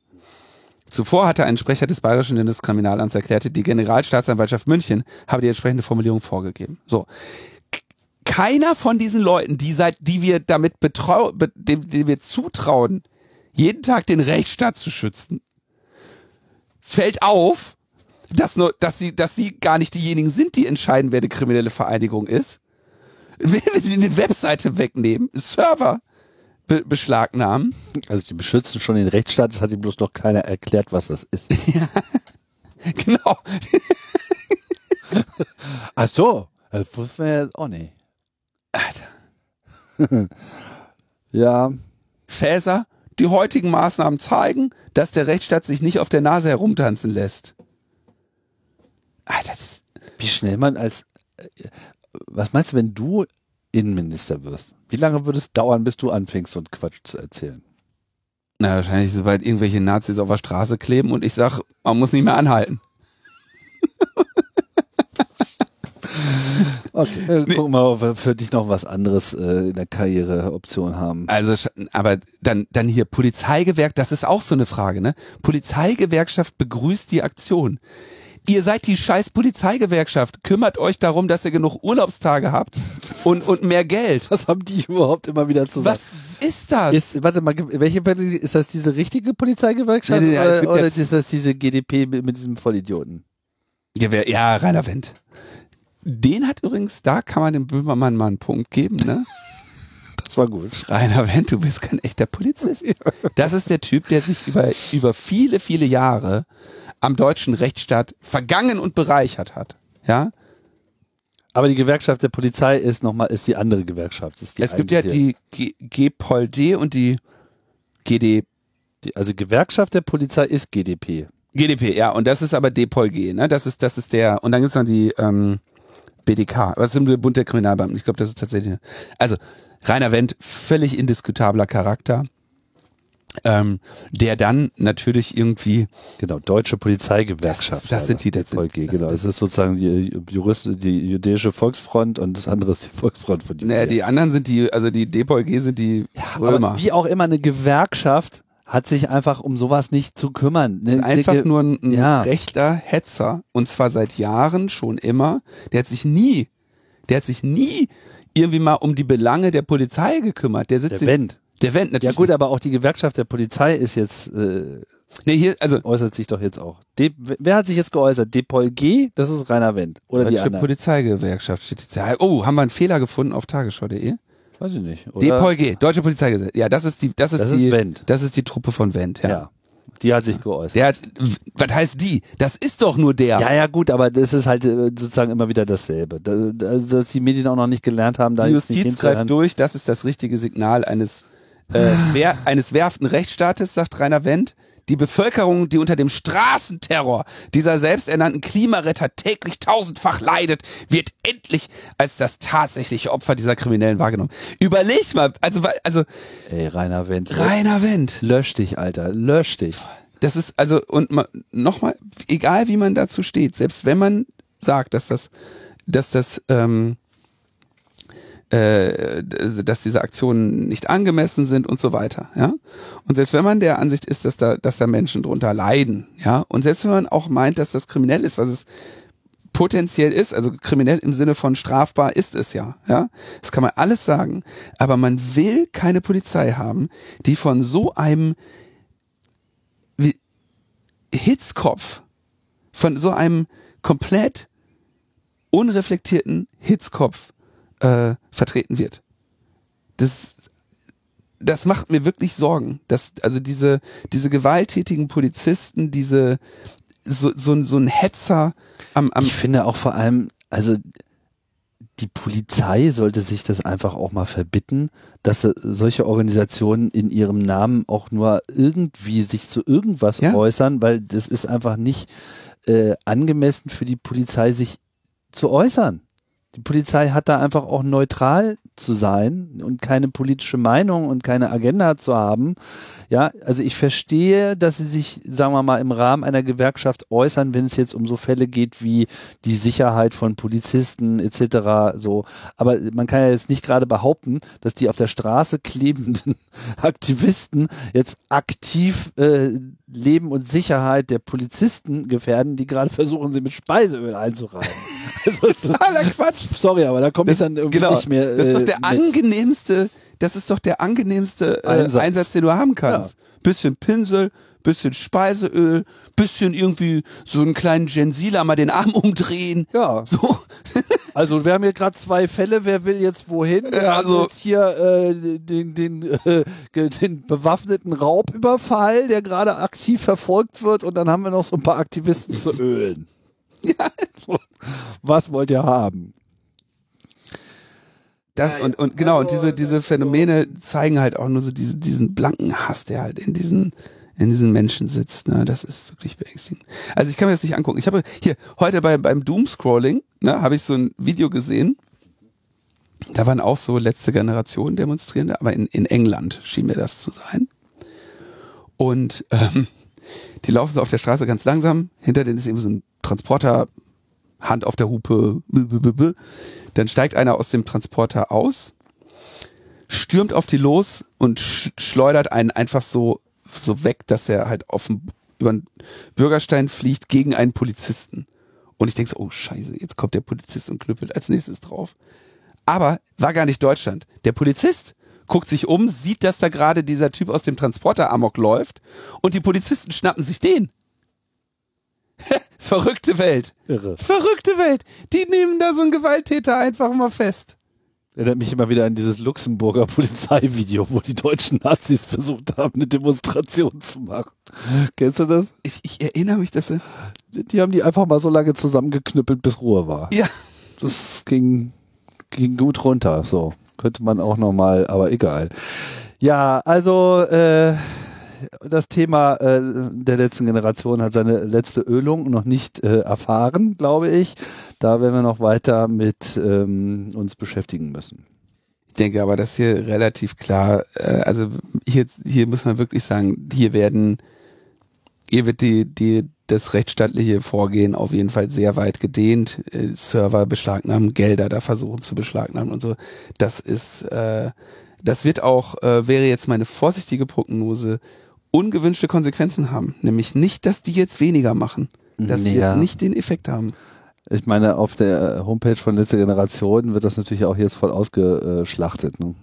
Zuvor hatte ein Sprecher des Bayerischen Landeskriminalamts erklärte, die Generalstaatsanwaltschaft München habe die entsprechende Formulierung vorgegeben. So. Keiner von diesen Leuten, die seit, die wir damit betrau, be, dem, dem wir zutrauen, jeden Tag den Rechtsstaat zu schützen, fällt auf, dass, nur, dass, sie, dass sie gar nicht diejenigen sind, die entscheiden, wer eine kriminelle Vereinigung ist. Wenn wir die eine Webseite wegnehmen, Server be beschlagnahmen, Also die beschützen schon den Rechtsstaat, es hat ihm bloß noch keiner erklärt, was das ist. genau, Ach so, das wussten wir jetzt auch nicht. Alter. Ja, Fäser, die heutigen Maßnahmen zeigen, dass der Rechtsstaat sich nicht auf der Nase herumtanzen lässt. Alter, das, wie schnell man als, äh, was meinst du, wenn du Innenminister wirst? Wie lange würde es dauern, bis du anfängst, so einen Quatsch zu erzählen? na, wahrscheinlich sobald irgendwelche Nazis auf der Straße kleben und ich sag, man muss nicht mehr anhalten. Okay, äh, gucken wir mal, ob wir für dich noch was anderes äh, in der Karriereoption haben. Also, aber dann, dann hier Polizeigewerkschaft, das ist auch so eine Frage, ne? Polizeigewerkschaft begrüßt die Aktion. Ihr seid die scheiß Polizeigewerkschaft. Kümmert euch darum, dass ihr genug Urlaubstage habt und, und mehr Geld. Was haben die überhaupt immer wieder zu sagen? Was ist das? Ist, warte mal, welche ist das diese richtige Polizeigewerkschaft Nee, nee, nee, es oder, oder ist das diese GDP mit, mit diesem Vollidioten? Gewehr, ja, Rainer Wendt. Den hat übrigens, da kann man dem Böhmermann mal einen Punkt geben, ne? Das war gut. Rainer Wendt, du bist kein echter Polizist. Das ist der Typ, der sich über, über viele, viele Jahre am deutschen Rechtsstaat vergangen und bereichert hat. Ja? Aber die Gewerkschaft der Polizei ist nochmal, ist die andere Gewerkschaft. Es gibt ja die GPOLD und die GD, die, also Gewerkschaft der Polizei ist GDP. GDP, ja, und das ist aber DPOLG, ne? Das ist, das ist der, und dann gibt's noch die ähm, BDK, was ist der Bund der Kriminalbeamten? Ich glaube, das ist tatsächlich. Also, Rainer Wendt, völlig indiskutabler Charakter. Ähm, der dann natürlich irgendwie Genau, Deutsche Polizeigewerkschaft. Das- das sind die- das sind- DPOLG, das- genau. Das ist sozusagen die Jurist, die jüdische Volksfront und das andere ist die Volksfront von. Naja, die anderen sind die, also die DPOLG sind die Römer. Aber wie auch immer, eine Gewerkschaft hat sich einfach um sowas nicht zu kümmern. ist Eine, einfach nur ein, ein ja. rechter Hetzer und zwar seit Jahren schon immer. Der hat sich nie, der hat sich nie irgendwie mal um die Belange der Polizei gekümmert. Der sitzt der Wendt. der Wendt Ja natürlich. gut, aber auch die Gewerkschaft der Polizei ist jetzt, äh, nee, hier, also äußert sich doch jetzt auch. De, wer hat sich jetzt geäußert? Depol-G, das ist Rainer Wendt. Oder die Deutsche anderen? Polizeigewerkschaft steht jetzt. Ja, Oh, haben wir einen Fehler gefunden auf tagesschau.de? Weiß ich nicht. Oder? DPOLG, Deutsche Polizeigewerkschaft. Ja, das ist die, das ist Das die, ist das ist die Truppe von Wendt. Ja. ja. Die hat sich geäußert. Der hat, was heißt die? Das ist doch nur der. Ja, ja, gut, aber das ist halt äh, sozusagen immer wieder dasselbe. Da, da, dass die Medien auch noch nicht gelernt haben, da Die Justiz greift durch, das ist das richtige Signal eines, äh, wer, eines wehrhaften Rechtsstaates, sagt Rainer Wendt. Die Bevölkerung, die unter dem Straßenterror dieser selbsternannten Klimaretter täglich tausendfach leidet, wird endlich als das tatsächliche Opfer dieser Kriminellen wahrgenommen. Überleg mal, also, also Ey, Rainer Wendt. Rainer Wendt, Lösch dich, Alter. Lösch dich. das ist also, und nochmal, egal wie man dazu steht, selbst wenn man sagt, dass das, dass das, ähm, äh, dass diese Aktionen nicht angemessen sind und so weiter, ja. Und selbst wenn man der Ansicht ist, dass da, dass da Menschen drunter leiden, ja, und selbst wenn man auch meint, dass das kriminell ist, was es potenziell ist, also kriminell im Sinne von strafbar ist es ja, ja. Das kann man alles sagen, aber man will keine Polizei haben, die von so einem Hitzkopf, von so einem komplett unreflektierten Hitzkopf äh, vertreten wird. Das, das macht mir wirklich Sorgen, dass also diese diese gewalttätigen Polizisten, diese so, so, so ein Hetzer am, am Ich finde auch vor allem, also die Polizei sollte sich das einfach auch mal verbitten, dass solche Organisationen in ihrem Namen auch nur irgendwie sich zu irgendwas Ja. äußern, weil das ist einfach nicht äh, angemessen für die Polizei, sich zu äußern. Die Polizei hat da einfach auch neutral zu sein und keine politische Meinung und keine Agenda zu haben. Ja, also ich verstehe, dass sie sich, sagen wir mal, im Rahmen einer Gewerkschaft äußern, wenn es jetzt um so Fälle geht wie die Sicherheit von Polizisten etc. So, aber man kann ja jetzt nicht gerade behaupten, dass die auf der Straße klebenden Aktivisten jetzt aktiv äh, Leben und Sicherheit der Polizisten gefährden, die gerade versuchen, sie mit Speiseöl einzureiben. Also, Totaler Quatsch. sorry, aber da komme ich dann irgendwie genau. nicht mehr. das ist doch äh, der mit. angenehmste, das ist doch der angenehmste äh, Einsatz. Einsatz. den du haben kannst. Bisschen Pinsel, bisschen Speiseöl, bisschen irgendwie so einen kleinen Gensila mal den Arm umdrehen. Ja, So. also wir haben hier gerade zwei Fälle. Wer will jetzt wohin? Wir Ja, haben also- jetzt hier äh, den, den, äh, den bewaffneten Raubüberfall, der gerade aktiv verfolgt wird. Und dann haben wir noch so ein paar Aktivisten zu ölen. Ja. Was wollt ihr haben? Das, Ja, und, und genau, und also, diese, diese Phänomene zeigen halt auch nur so diese, diesen blanken Hass, der halt in diesen, in diesen Menschen sitzt. Ne? Das ist wirklich beängstigend. Also ich kann mir das nicht angucken. Ich habe hier heute bei, beim Doomscrolling, ne, habe ich so ein Video gesehen. Da waren auch so letzte Generation Demonstrierende, aber in, in England schien mir das zu sein. Und ähm, die laufen so auf der Straße ganz langsam. Hinter denen ist eben so ein Transporter, Hand auf der Hupe. Dann steigt einer aus dem Transporter aus, stürmt auf die los und sch schleudert einen einfach so, so weg, dass er halt auf den, über den Bürgerstein fliegt gegen einen Polizisten. Und ich denke so, oh scheiße, jetzt kommt der Polizist und knüppelt als nächstes drauf. Aber war gar nicht Deutschland. Der Polizist guckt sich um, sieht, dass da gerade dieser Typ aus dem Transporter Amok läuft und die Polizisten schnappen sich den. Verrückte Welt. Irre. Verrückte Welt. Die nehmen da so einen Gewalttäter einfach mal fest. Erinnert mich immer wieder an dieses Luxemburger Polizeivideo, wo die deutschen Nazis versucht haben, eine Demonstration zu machen. Kennst du das? Ich, ich erinnere mich, dass. Die haben die einfach mal so lange zusammengeknüppelt, bis Ruhe war. Ja. Das ging, ging gut runter. So könnte man auch noch mal, aber egal. Ja, also äh, das Thema äh, der letzten Generation hat seine letzte Ölung noch nicht äh, erfahren, glaube ich. Da werden wir noch weiter mit ähm, uns beschäftigen müssen. Ich denke aber, dass hier relativ klar, äh, also hier, hier muss man wirklich sagen, hier werden, hier wird die, die, das rechtsstaatliche Vorgehen auf jeden Fall sehr weit gedehnt. Äh, Server beschlagnahmen, Gelder da versuchen zu beschlagnahmen und so. Das ist, äh, das wird auch, äh, wäre jetzt meine vorsichtige Prognose, ungewünschte Konsequenzen haben. Nämlich nicht, dass die jetzt weniger machen. Das Ja. wird nicht den Effekt haben. Ich meine, auf der Homepage von letzter Generation wird das natürlich auch jetzt voll ausgeschlachtet. Ne?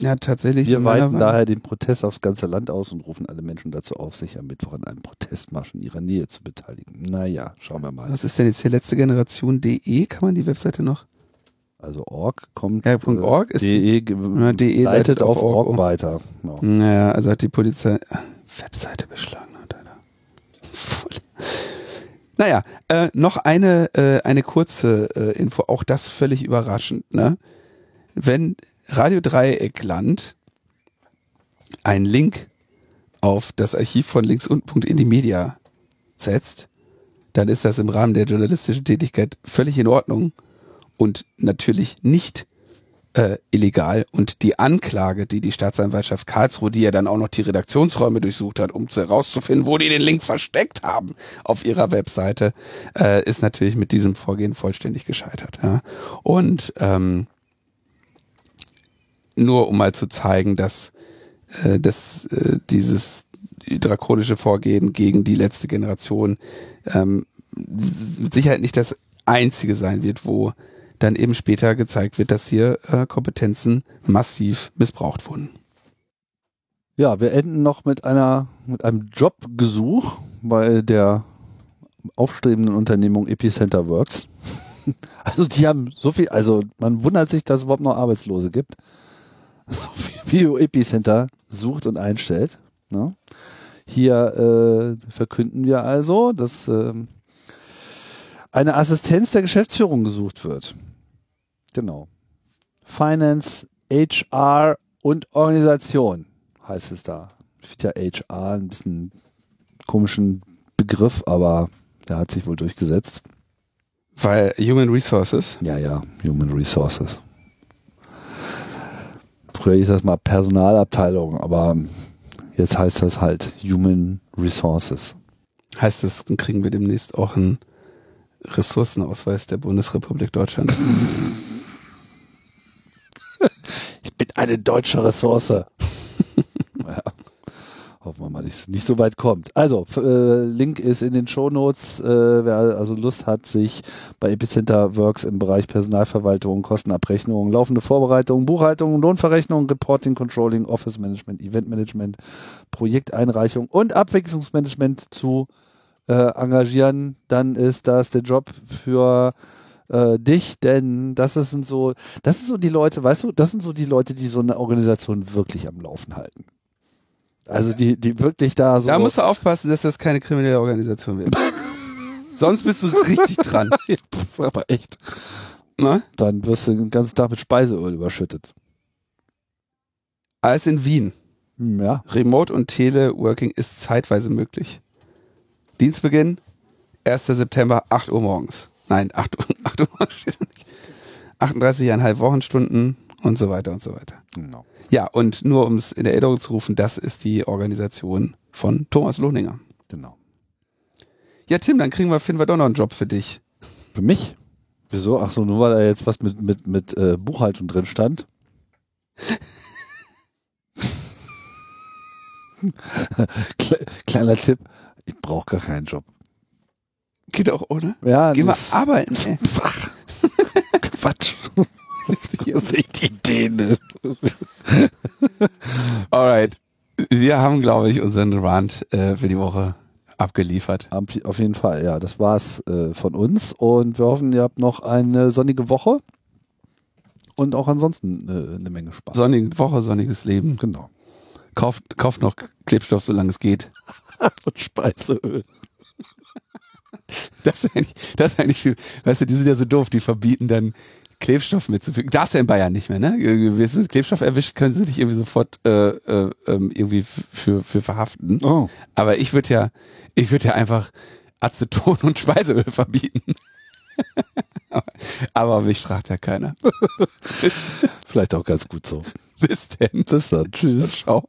Ja, tatsächlich. Wir weiten daher den Protest aufs ganze Land aus und rufen alle Menschen dazu auf, sich am Mittwoch an einem Protestmarsch in ihrer Nähe zu beteiligen. Naja, schauen wir mal. Was ist denn jetzt hier letzte Generation.de? Kann man die Webseite noch? Also org kommt. Ja, Punkt .org ist- de, Ja, de leitet auf org, um. weiter. Ja. Naja, also hat die Polizei Webseite beschlagnahmt, Alter. Voll. Naja, äh, noch eine, äh, eine kurze äh, Info, auch das völlig überraschend, ne? Wenn Radio Dreieckland einen Link auf das Archiv von links unten in die Media setzt, dann ist das im Rahmen der journalistischen Tätigkeit völlig in Ordnung und natürlich nicht äh, illegal. Und die Anklage, die die Staatsanwaltschaft Karlsruhe, die ja dann auch noch die Redaktionsräume durchsucht hat, um zu- herauszufinden, wo die den Link versteckt haben auf ihrer Webseite, äh, ist natürlich mit diesem Vorgehen vollständig gescheitert. Ja? Und ähm, nur um mal zu zeigen, dass, äh, dass äh, dieses drakonische Vorgehen gegen die letzte Generation ähm, mit Sicherheit nicht das einzige sein wird, wo dann eben später gezeigt wird, dass hier äh, Kompetenzen massiv missbraucht wurden. Ja, wir enden noch mit einer mit einem Jobgesuch bei der aufstrebenden Unternehmung Epicenter Works. Also die haben so viel, also man wundert sich, dass es überhaupt noch Arbeitslose gibt. So Bio Epicenter sucht und einstellt. Ne? Hier äh, verkünden wir also, dass äh, eine Assistenz der Geschäftsführung gesucht wird. Genau. Finance, HR und Organisation heißt es da. Ich finde ja HR ein bisschen komischen Begriff, aber der hat sich wohl durchgesetzt. Weil Human Resources? Ja, ja, Human Resources. Früher hieß das mal Personalabteilung, aber jetzt heißt das halt Human Resources. Heißt das, dann kriegen wir demnächst auch einen Ressourcenausweis der Bundesrepublik Deutschland. ich bin eine deutsche Ressource. Hoffen wir mal, dass es nicht so weit kommt. Also, äh, Link ist in den Shownotes. Äh, wer also Lust hat, sich bei Epicenter Works im Bereich Personalverwaltung, Kostenabrechnung, laufende Vorbereitung, Buchhaltung, Lohnverrechnung, Reporting, Controlling, Office Management, Event Management, Projekteinreichung und Abwicklungsmanagement zu äh, engagieren, dann ist das der Job für äh, dich, denn das sind so, das sind so die Leute, weißt du, das sind so die Leute, die so eine Organisation wirklich am Laufen halten. Also die, die wirklich da so. Da musst du aufpassen, dass das keine kriminelle Organisation wird. Sonst bist du richtig dran. Aber echt. Na? Dann wirst du den ganzen Tag mit Speiseöl überschüttet. Alles in Wien. Hm, ja. Remote und Teleworking ist zeitweise möglich. Dienstbeginn 1. September, 8 Uhr morgens. Nein, 8 Uhr, 8 Uhr morgens steht nicht. 38,5 Wochenstunden und so weiter und so weiter. Genau. Ja, und nur um es in Erinnerung zu rufen, das ist die Organisation von Thomas Lohninger. Genau. Ja, Tim, dann kriegen wir, finden wir doch noch einen Job für dich. Für mich? Wieso? Ach so, nur weil da jetzt was mit, mit, mit äh, Buchhaltung drin stand. Kleiner Tipp, ich brauche gar keinen Job. Geht auch ohne? Ja, Geh mal arbeiten. Ey. Quatsch. Hier ich die Ideen. Alright. Wir haben, glaube ich, unseren Rant äh, für die Woche abgeliefert. Auf jeden Fall, ja. Das war's äh, von uns und wir hoffen, ihr habt noch eine sonnige Woche und auch ansonsten äh, eine Menge Spaß. Sonnige Woche, sonniges Leben. Genau. Kauft, kauft noch Klebstoff, solange es geht. und Speiseöl. Das ist eigentlich, das ist eigentlich viel, weißt du, die sind ja so doof, die verbieten dann Klebstoff mitzufügen. Darfst ja in Bayern nicht mehr, ne? Wirst du mit Klebstoff erwischt, können sie dich irgendwie sofort äh, äh, ähm, irgendwie für, für verhaften. Oh. Aber ich würde ja, ich würde ja einfach Aceton und Speiseöl verbieten. Aber mich fragt ja keiner. Vielleicht auch ganz gut so. Bis denn. Bis dann. Tschüss. Ciao.